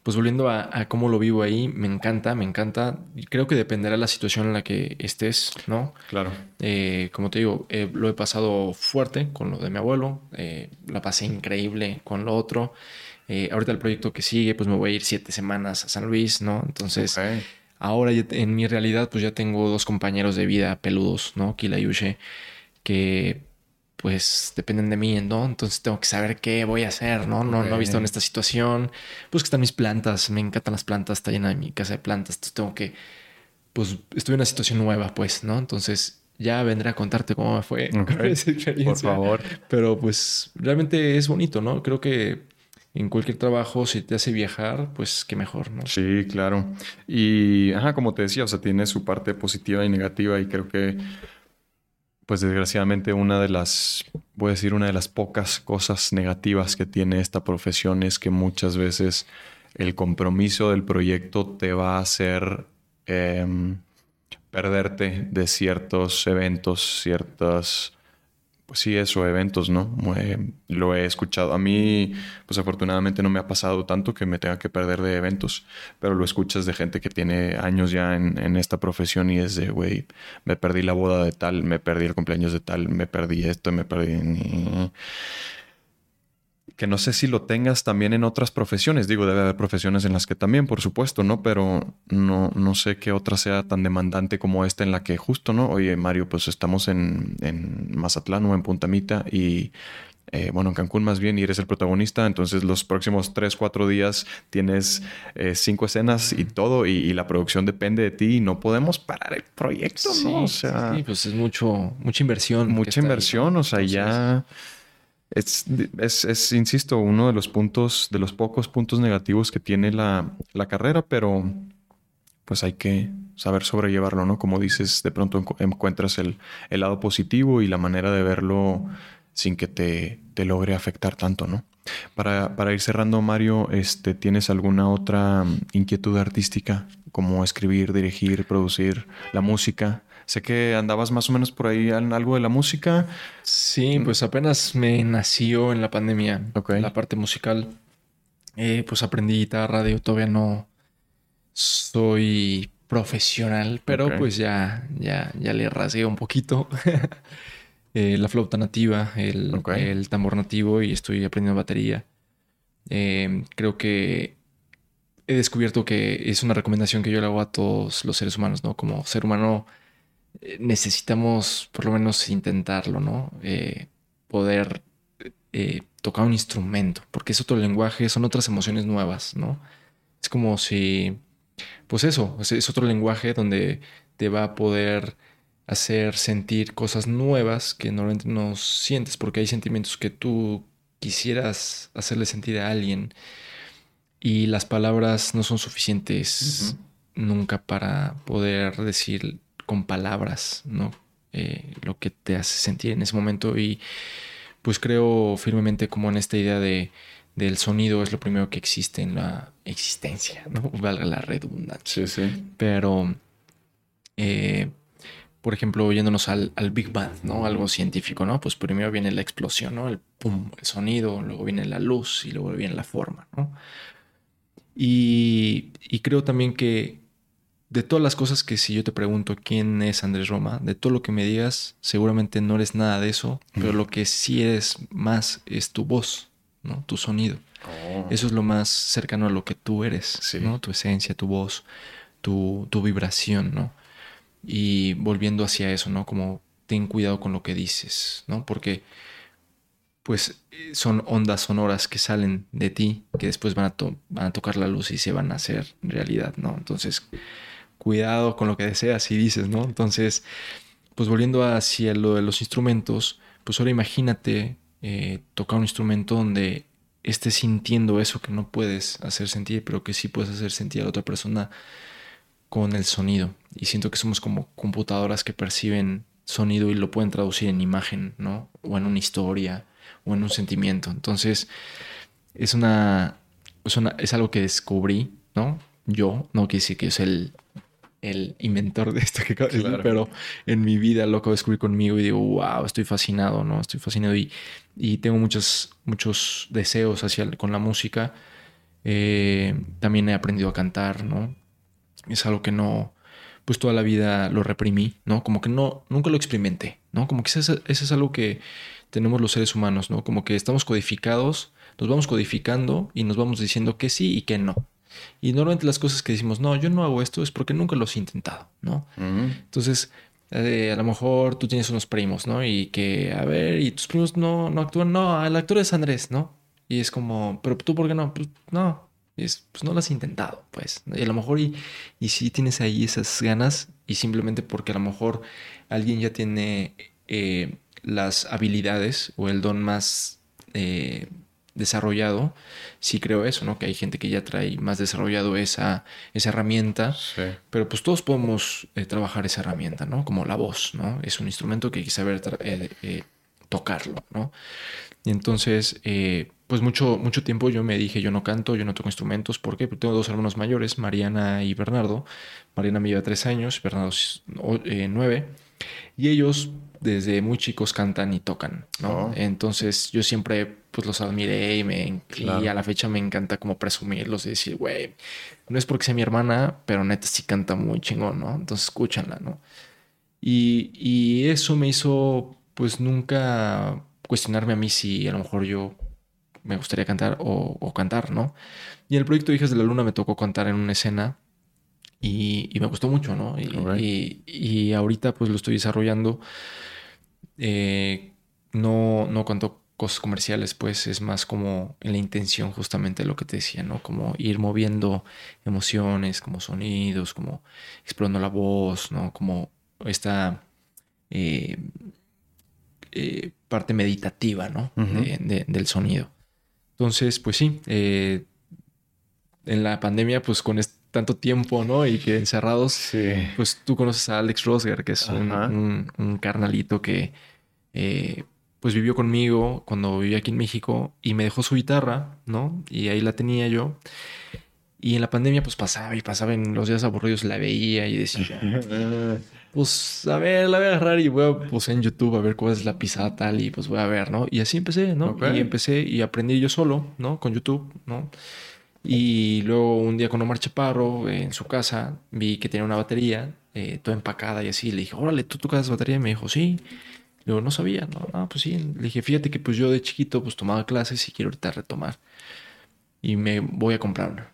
pues volviendo a, cómo lo vivo ahí, me encanta, me encanta. Creo que dependerá de la situación en la que estés, ¿no? Claro. Eh, como te digo, eh, lo he pasado fuerte con lo de mi abuelo, eh, la pasé increíble con lo otro. ahorita el proyecto que sigue, pues me voy a ir siete semanas a San Luis, ¿no? Entonces, ahora en mi realidad, pues ya tengo dos compañeros de vida peludos, ¿no? Kila y Ushe, que pues dependen de mí, ¿no? Entonces tengo que saber qué voy a hacer, ¿no? No, no he visto en esta situación. Pues que están mis plantas, me encantan las plantas, está llena de mi casa de plantas, entonces tengo que, pues estoy en una situación nueva, pues, ¿no? Entonces ya vendré a contarte cómo me fue esa experiencia. Por favor. Pero pues realmente es bonito, ¿no? Creo que en cualquier trabajo, si te hace viajar, pues qué mejor, ¿no? Sí, claro. Y, ajá, como te decía, o sea, tiene su parte positiva y negativa y creo que pues desgraciadamente una de las, voy a decir, una de las pocas cosas negativas que tiene esta profesión es que muchas veces el compromiso del proyecto te va a hacer em, perderte de ciertos eventos, ciertas sí, eso, eventos, ¿no? lo he escuchado. A mí, pues afortunadamente no me ha pasado tanto que me tenga que perder de eventos, pero lo escuchas de gente que tiene años ya en, esta profesión y es de, güey, me perdí la boda de tal, me perdí el cumpleaños de tal, me perdí esto, me perdí que no sé si lo tengas también en otras profesiones. Digo, debe haber profesiones en las que también, por supuesto, ¿no? Pero no, no sé qué otra sea tan demandante como esta en la que justo, ¿no? Oye, Mario, pues estamos en, en Mazatlán o en Puntamita y, eh, bueno, en Cancún más bien, y eres el protagonista. Entonces, los próximos tres, cuatro días tienes eh, cinco escenas y todo, y, la producción depende de ti y no podemos parar el proyecto, ¿no? O sea, sí, pues es mucho, mucha inversión. Mucha inversión, o sea, ya es, es, insisto, uno de los puntos, de los pocos puntos negativos que tiene la, carrera, pero pues hay que saber sobrellevarlo, ¿no? Como dices, de pronto encuentras el, lado positivo y la manera de verlo sin que te, te logre afectar tanto, ¿no? Para, para, ir cerrando, Mario, este, ¿tienes alguna otra inquietud artística como escribir, dirigir, producir la música? Sé que andabas más o menos por ahí en algo de la música. Sí, pues apenas me nació en la pandemia la parte musical. Eh, pues aprendí guitarra, digo, todavía no soy profesional, pero pues ya, ya, ya le rasgué un poquito. Eh, la flauta nativa, el, el, tambor nativo y estoy aprendiendo batería. Eh, creo que he descubierto que es una recomendación que yo le hago a todos los seres humanos, ¿no? Como ser humano necesitamos por lo menos intentarlo, ¿no? Eh, poder eh, tocar un instrumento, porque es otro lenguaje, son otras emociones nuevas, ¿no? Es como si, pues eso, es otro lenguaje donde te va a poder hacer sentir cosas nuevas que normalmente no sientes, porque hay sentimientos que tú quisieras hacerle sentir a alguien y las palabras no son suficientes nunca para poder decir con palabras, ¿no? Eh, lo que te hace sentir en ese momento y pues creo firmemente como en esta idea de del sonido es lo primero que existe en la existencia, ¿no? Valga la redundancia. Sí, sí. Pero, eh, por ejemplo, yéndonos al, al, Big Bang, ¿no? Algo científico, ¿no? Pues primero viene la explosión, ¿no? El pum, el sonido, luego viene la luz y luego viene la forma, ¿no? Y, y creo también que de todas las cosas que si yo te pregunto quién es Andrés Roma, de todo lo que me digas, seguramente no eres nada de eso, pero lo que sí eres más es tu voz, ¿no? Tu sonido. Oh. Eso es lo más cercano a lo que tú eres, ¿no? Tu esencia, tu voz, tu, tu vibración, ¿no? Y volviendo hacia eso, ¿no? Como ten cuidado con lo que dices, ¿no? Porque pues son ondas sonoras que salen de ti, que después van a, van a tocar la luz y se van a hacer realidad, ¿no? Entonces, cuidado con lo que deseas y dices, ¿no? Entonces, pues volviendo hacia lo de los instrumentos, pues ahora imagínate eh, tocar un instrumento donde estés sintiendo eso que no puedes hacer sentir, pero que sí puedes hacer sentir a la otra persona con el sonido. Y siento que somos como computadoras que perciben sonido y lo pueden traducir en imagen, ¿no? O en una historia, o en un sentimiento. Entonces, es una, es, una, es algo que descubrí, ¿no? Yo, no decir que es el el inventor de esto que pero en mi vida lo acabo de descubrir conmigo y digo, wow, estoy fascinado, ¿no? Estoy fascinado y, y tengo muchos, muchos deseos hacia, con la música. Eh, también he aprendido a cantar, ¿no? Es algo que no, pues toda la vida lo reprimí, ¿no? Como que no, nunca lo experimenté, ¿no? Como que eso, eso es algo que tenemos los seres humanos, ¿no? Como que estamos codificados, nos vamos codificando y nos vamos diciendo que sí y que no. Y normalmente las cosas que decimos, no, yo no hago esto, es porque nunca lo he intentado, ¿no? Entonces, eh, a lo mejor tú tienes unos primos, ¿no? Y que, a ver, y tus primos no, no actúan, no, el actor es Andrés, ¿no? Y es como, pero tú, ¿por qué no? Pues no, es, pues no lo has intentado, pues. Y a lo mejor, y, y si tienes ahí esas ganas, y simplemente porque a lo mejor alguien ya tiene eh, las habilidades o el don más eh, desarrollado, sí creo eso, ¿no? Que hay gente que ya trae más desarrollado esa, esa herramienta, pero pues todos podemos eh, trabajar esa herramienta, ¿no? Como la voz, ¿no? Es un instrumento que hay que saber eh, eh, tocarlo, ¿no? Y entonces, pues mucho, mucho tiempo yo me dije, yo no canto, yo no toco instrumentos, ¿por qué? Porque tengo dos hermanos mayores, Mariana y Bernardo. Mariana me lleva tres años, Bernardo nueve, y ellos desde muy chicos cantan y tocan, ¿no? Oh. Entonces yo siempre pues los admiré y, me, Claro. y a la fecha me encanta como presumirlos y decir, güey, no es porque sea mi hermana, pero neta sí canta muy chingón, ¿no? Entonces escúchanla, ¿no? Y, y eso me hizo pues nunca cuestionarme a mí si a lo mejor yo me gustaría cantar o, o cantar, ¿no? Y en el proyecto Hijas de la Luna me tocó cantar en una escena y, y me gustó mucho, ¿no? Y, y- y ahorita pues lo estoy desarrollando. Eh, no, no canto cosas comerciales, pues es más como en la intención justamente de lo que te decía, ¿no? Como ir moviendo emociones, como sonidos, como explorando la voz, ¿no? Como esta eh, eh, parte meditativa, ¿no? Ujú. De- de- del sonido. Entonces, pues sí, en la pandemia, pues con es- tanto tiempo, ¿no? Y que encerrados, Sí. pues tú conoces a Alex Rosger, que es un, un- un carnalito que eh, pues vivió conmigo cuando vivía aquí en México y me dejó su guitarra, ¿no? Y ahí la tenía yo. Y en la pandemia pues pasaba y pasaba en los días aburridos, la veía y decía, pues a ver, la voy a agarrar y voy a, pues en YouTube a ver cuál es la pisada tal y pues voy a ver, ¿no? Y así empecé, ¿no? Ok. Y empecé y aprendí yo solo, ¿no? Con YouTube, ¿no? Y luego un día con Omar Chaparro eh, en su casa vi que tenía una batería eh, toda empacada y así. Le dije, órale, ¿tú tocas batería? Y me dijo, sí. Luego no sabía, ¿no? Ah, pues sí. Le dije, fíjate que pues yo de chiquito pues tomaba clases y quiero ahorita retomar. Y me voy a comprar una.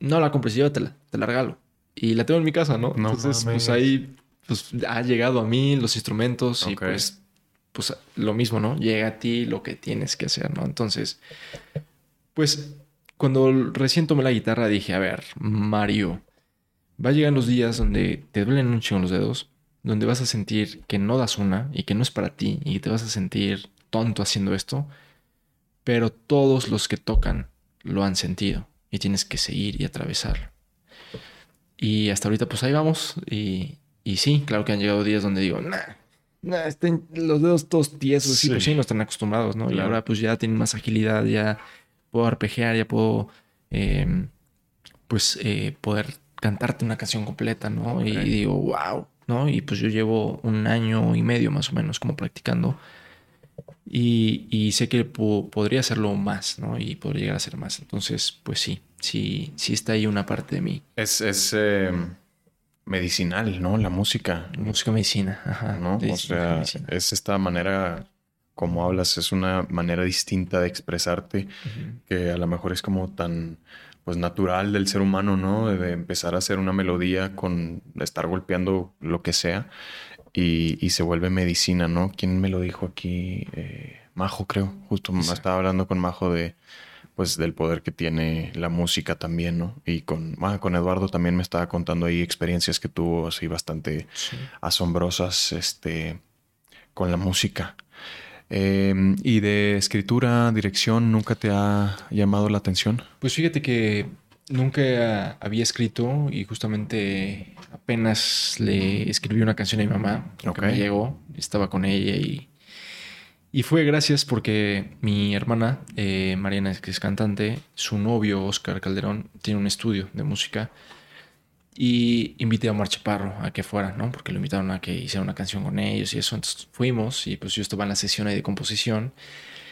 No la compré, sí, llévatela, te la regalo. Y la tengo en mi casa, ¿no? No Entonces, mames. pues ahí pues ha llegado a mí los instrumentos y Ok. pues, pues lo mismo, ¿no? Llega a ti lo que tienes que hacer, ¿no? Entonces, pues cuando recién tomé la guitarra dije, a ver, Mario, va a llegar los días donde te duelen un chingo los dedos, donde vas a sentir que no das una y que no es para ti y te vas a sentir tonto haciendo esto, pero todos los que tocan lo han sentido y tienes que seguir y atravesar. Y hasta ahorita pues ahí vamos y, y sí, claro que han llegado días donde digo, nah, nah, estén los dedos todos tiesos, sí, Sí. pues sí, no están acostumbrados, ¿no? Y Claro. ahora pues ya tienen más agilidad, ya puedo arpegiar, ya puedo eh, pues eh, poder cantarte una canción completa, ¿no? Y digo, wow, ¿no? Y pues yo llevo un año y medio más o menos como practicando. Y, y sé que po- podría hacerlo más, ¿no? Y podría llegar a ser más. Entonces, pues sí, sí, sí está ahí una parte de mí. Es, es eh, medicinal, ¿no? La música, Música medicina, ajá. ¿no? Sí, O sea, medicina. es esta manera, como hablas, es una manera distinta de expresarte que a lo mejor es como tan pues natural del ser humano, ¿no? De empezar a hacer una melodía con estar golpeando lo que sea y, y se vuelve medicina, ¿no? ¿Quién me lo dijo aquí? Eh, Majo, creo. Justo estaba hablando con Majo de pues del poder que tiene la música también, ¿no? Y con, ah, con Eduardo también me estaba contando ahí experiencias que tuvo así bastante Sí. asombrosas este, con la música. Eh, ¿Y de escritura, dirección, nunca te ha llamado la atención? Pues fíjate que nunca había escrito y justamente apenas le escribí una canción a mi mamá. que Ok. me llegó, estaba con ella y, y fue gracias porque mi hermana, eh, Mariana, que es cantante, su novio, Oscar Calderón, tiene un estudio de música y invité a Omar Chaparro a que fuera, ¿no? Porque lo invitaron a que hiciera una canción con ellos y eso. Entonces fuimos y pues yo estaba en la sesión ahí de composición.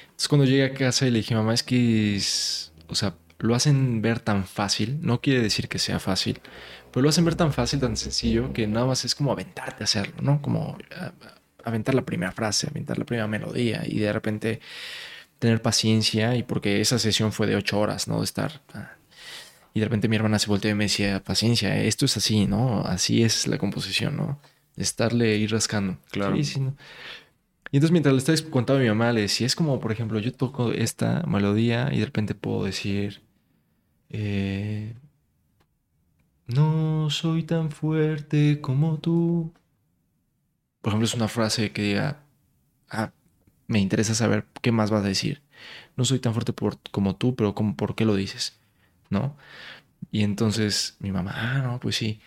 Entonces cuando llegué a casa y le dije, mamá, es que, es- o sea, lo hacen ver tan fácil. No quiere decir que sea fácil, pero lo hacen ver tan fácil, tan sencillo, que nada más es como aventarte a hacerlo, ¿no? Como aventar la primera frase, aventar la primera melodía y de repente tener paciencia y porque esa sesión fue de ocho horas, ¿no? De estar... y de repente mi hermana se volteó y me decía, paciencia, esto es así, ¿no? Así es la composición, ¿no? Estarle ir rascando. Claro. Sí, sí, ¿no? Y entonces mientras le estaba contando a mi mamá, le decía, es como, por ejemplo, yo toco esta melodía y de repente puedo decir, eh, no soy tan fuerte como tú. Por ejemplo, es una frase que diga, ah, me interesa saber qué más vas a decir. No soy tan fuerte por- como tú, pero ¿cómo- ¿por qué lo dices? ¿No? Y entonces mi mamá, ah, no, pues sí.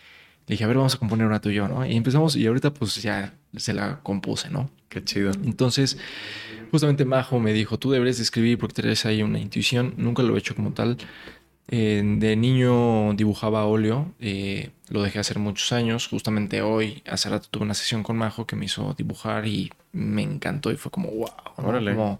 Le dije, a ver, vamos a componer una yo, ¿no? Y empezamos y ahorita pues ya se la compuse, ¿no? Qué chido. Entonces, justamente Majo me dijo, tú deberías de escribir porque tienes ahí una intuición. Nunca lo he hecho como tal. de niño dibujaba óleo, eh, lo dejé hacer muchos años. Justamente hoy, hace rato tuve una sesión con Majo que me hizo dibujar y me encantó y fue como, wow. Como, eh,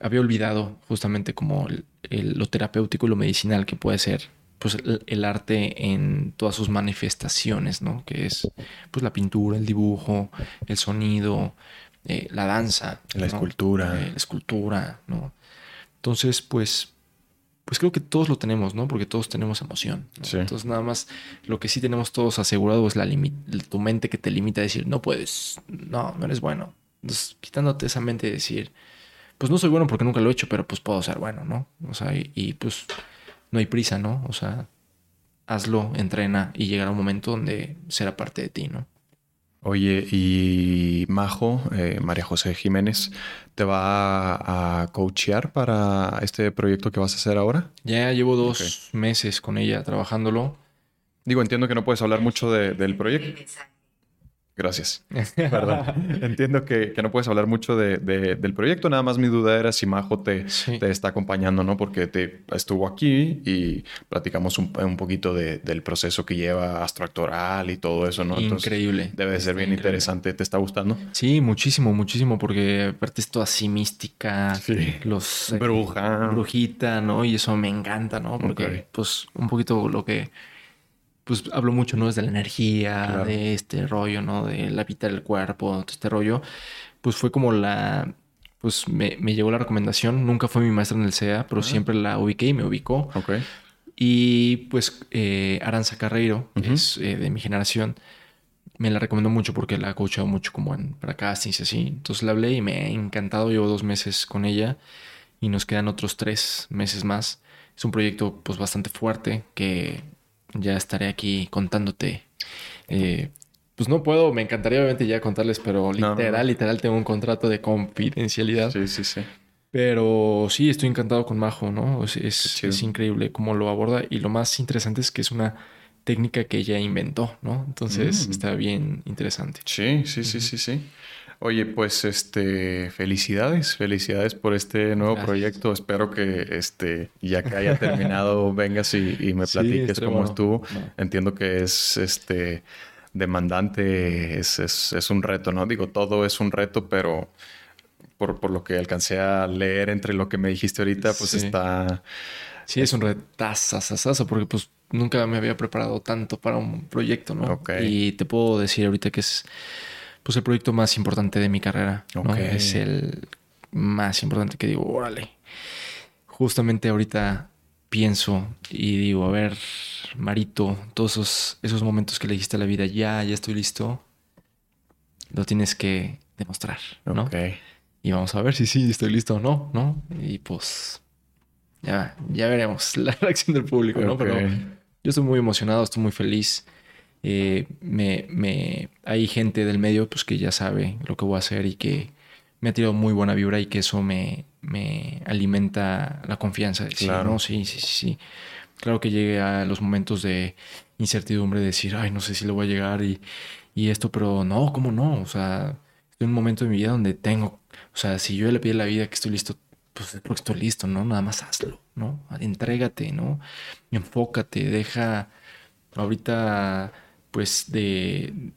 había olvidado justamente como lo terapéutico y lo medicinal que puede ser pues el, arte en todas sus manifestaciones, ¿no? Que es pues la pintura, el dibujo, el sonido, eh, la danza. La escultura. la escultura, ¿no? Entonces, pues pues creo que todos lo tenemos, ¿no? Porque todos tenemos emoción. Entonces, nada más lo que sí tenemos todos asegurado es la tu mente que te limita a decir, no puedes, no, no eres bueno. Entonces, quitándote esa mente de decir, pues no soy bueno porque nunca lo he hecho, pero pues puedo ser bueno, ¿no? O sea, y, pues no hay prisa, ¿no? O sea, hazlo, entrena y llegará un momento donde será parte de ti, ¿no? Oye, y Majo, eh, María José Jiménez, ¿te va a, coachear para este proyecto que vas a hacer ahora? Ya llevo dos meses con ella trabajándolo. Digo, entiendo que no puedes hablar mucho del proyecto. Gracias. Perdón. Entiendo que, no puedes hablar mucho del proyecto. Nada más mi duda era si Majo te, te está acompañando, ¿no? Porque te estuvo aquí y platicamos un, poquito del proceso que lleva astroactoral y todo eso, ¿no? Increíble. debe de ser bien interesante. ¿Te está gustando? Sí, muchísimo, muchísimo. Porque aparte es toda así mística. Los... Eh, Bruja. brujita, ¿no? Y eso me encanta, ¿no? Porque pues un poquito lo que pues hablo mucho, ¿no? Desde la energía, de este rollo, ¿no? De la vida del cuerpo, todo este rollo. Pues fue como la, pues me, me llegó la recomendación. Nunca fue mi maestra en el CEA, pero siempre la ubiqué y me ubicó. Ok. Y pues eh, Aranza Carreiro, que es eh, de mi generación, me la recomendó mucho porque la ha coachado mucho como en para castings y así. Entonces la hablé y me ha encantado. Llevo dos meses con ella y nos quedan otros tres meses más. Es un proyecto pues bastante fuerte que ya estaré aquí contándote. Eh, pues no puedo, me encantaría obviamente ya contarles, pero literal, literal tengo un contrato de confidencialidad. Sí, sí, sí. Pero sí, estoy encantado con Majo, ¿no? Es, es, increíble cómo lo aborda y lo más interesante es que es una técnica que ella inventó, ¿no? Entonces mm. está bien interesante. Sí, sí, sí, sí, sí. Oye, pues este, felicidades, felicidades por este nuevo proyecto. Espero que este, ya que haya terminado, vengas y, me platiques cómo estuvo. Entiendo que es este demandante, es, es, un reto, ¿no? Digo, todo es un reto, pero por, por, lo que alcancé a leer entre lo que me dijiste ahorita, pues está. Sí, es un retazo, porque pues nunca me había preparado tanto para un proyecto, ¿no? Y te puedo decir ahorita que es pues el proyecto más importante de mi carrera. Es el más importante que digo, órale. Justamente ahorita pienso y digo, a ver, Marito, todos esos, momentos que le dijiste a la vida, ya, ya estoy listo, lo tienes que demostrar, ¿no? Y vamos a ver si sí estoy listo o no, ¿no? Y pues ya, ya veremos la reacción del público, ¿no? Pero yo estoy muy emocionado, estoy muy feliz. Eh, me, me, hay gente del medio pues, que ya sabe lo que voy a hacer y que me ha tirado muy buena vibra y que eso me, me alimenta la confianza. De decir, claro. no, sí, sí, sí, sí. Claro que llegue a los momentos de incertidumbre de decir, ay, no sé si lo voy a llegar y, y esto, pero no, ¿cómo no? O sea, estoy en un momento de mi vida donde tengo, o sea, si yo le pido la vida que estoy listo, pues es porque estoy listo, ¿no? Nada más hazlo, ¿no? Entrégate, ¿no? Enfócate, deja ahorita pues de,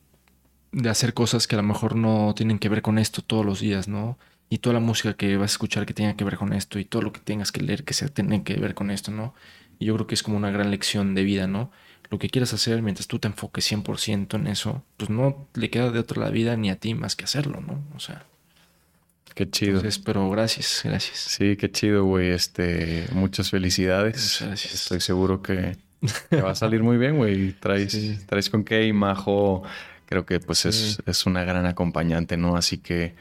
de hacer cosas que a lo mejor no tienen que ver con esto todos los días, ¿no? Y toda la música que vas a escuchar que tenga que ver con esto y todo lo que tengas que leer que se tiene que ver con esto, ¿no? Y yo creo que es como una gran lección de vida, ¿no? Lo que quieras hacer mientras tú te enfoques 100% en eso, pues no le queda de otra la vida ni a ti más que hacerlo, ¿no? O sea. Qué chido. Entonces, pero gracias, gracias. Sí, qué chido, güey. Este, muchas felicidades. Muchas gracias. Estoy seguro que te va a salir muy bien, güey. Traes, traes con qué y Majo creo que pues es, es, una gran acompañante, ¿no? Así que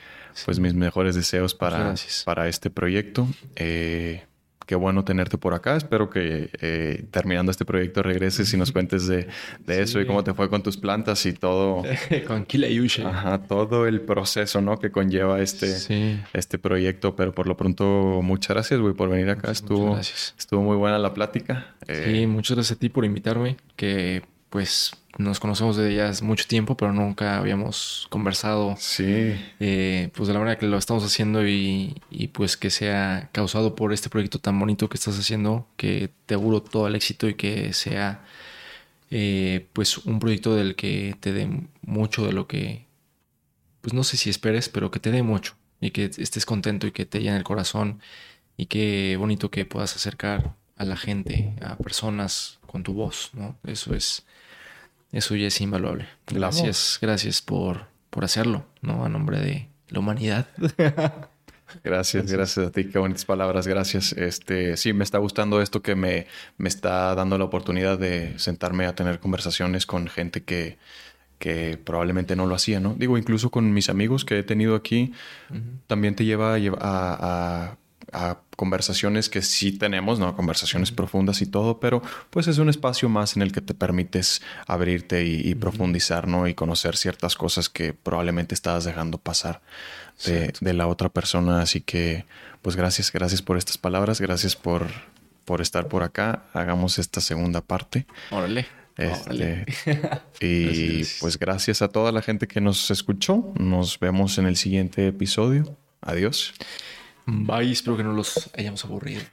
pues mis mejores deseos para, para este proyecto. Eh, qué bueno tenerte por acá. Espero que eh, terminando este proyecto regreses y nos cuentes de, eso y cómo te fue con tus plantas y todo. con Kilayusha. Ajá, todo el proceso, ¿no? Que conlleva este, este proyecto. Pero por lo pronto, muchas gracias, güey, por venir acá. estuvo, estuvo muy buena la plática. sí, eh, muchas gracias a ti por invitarme. Que pues nos conocemos desde ya mucho tiempo, pero nunca habíamos conversado. Sí. Eh, pues de la manera que lo estamos haciendo y, pues que sea causado por este proyecto tan bonito que estás haciendo, que te auguro todo el éxito y que sea eh, pues un proyecto del que te dé mucho de lo que, pues no sé si esperes, pero que te dé mucho y que estés contento y que te llene el corazón y qué bonito que puedas acercar a la gente, a personas con tu voz, ¿no? Eso es, eso ya es invaluable. Gracias, gracias por, por hacerlo, ¿no? A nombre de la humanidad. Gracias, gracias a ti, qué bonitas palabras, gracias. Este, sí, me está gustando esto que me, me está dando la oportunidad de sentarme a tener conversaciones con gente que, que probablemente no lo hacía, ¿no? Digo, incluso con mis amigos que he tenido aquí, también te lleva a, a, a, conversaciones que sí tenemos, ¿no? Conversaciones profundas y todo, pero pues es un espacio más en el que te permites abrirte y, profundizar, ¿no? Y conocer ciertas cosas que probablemente estabas dejando pasar de, de, la otra persona. Así que, pues gracias, gracias por estas palabras, gracias por, por estar por acá. Hagamos esta segunda parte. Órale. Este, y pues gracias a toda la gente que nos escuchó. Nos vemos en el siguiente episodio. Adiós. Bye, espero que no los hayamos aburrido.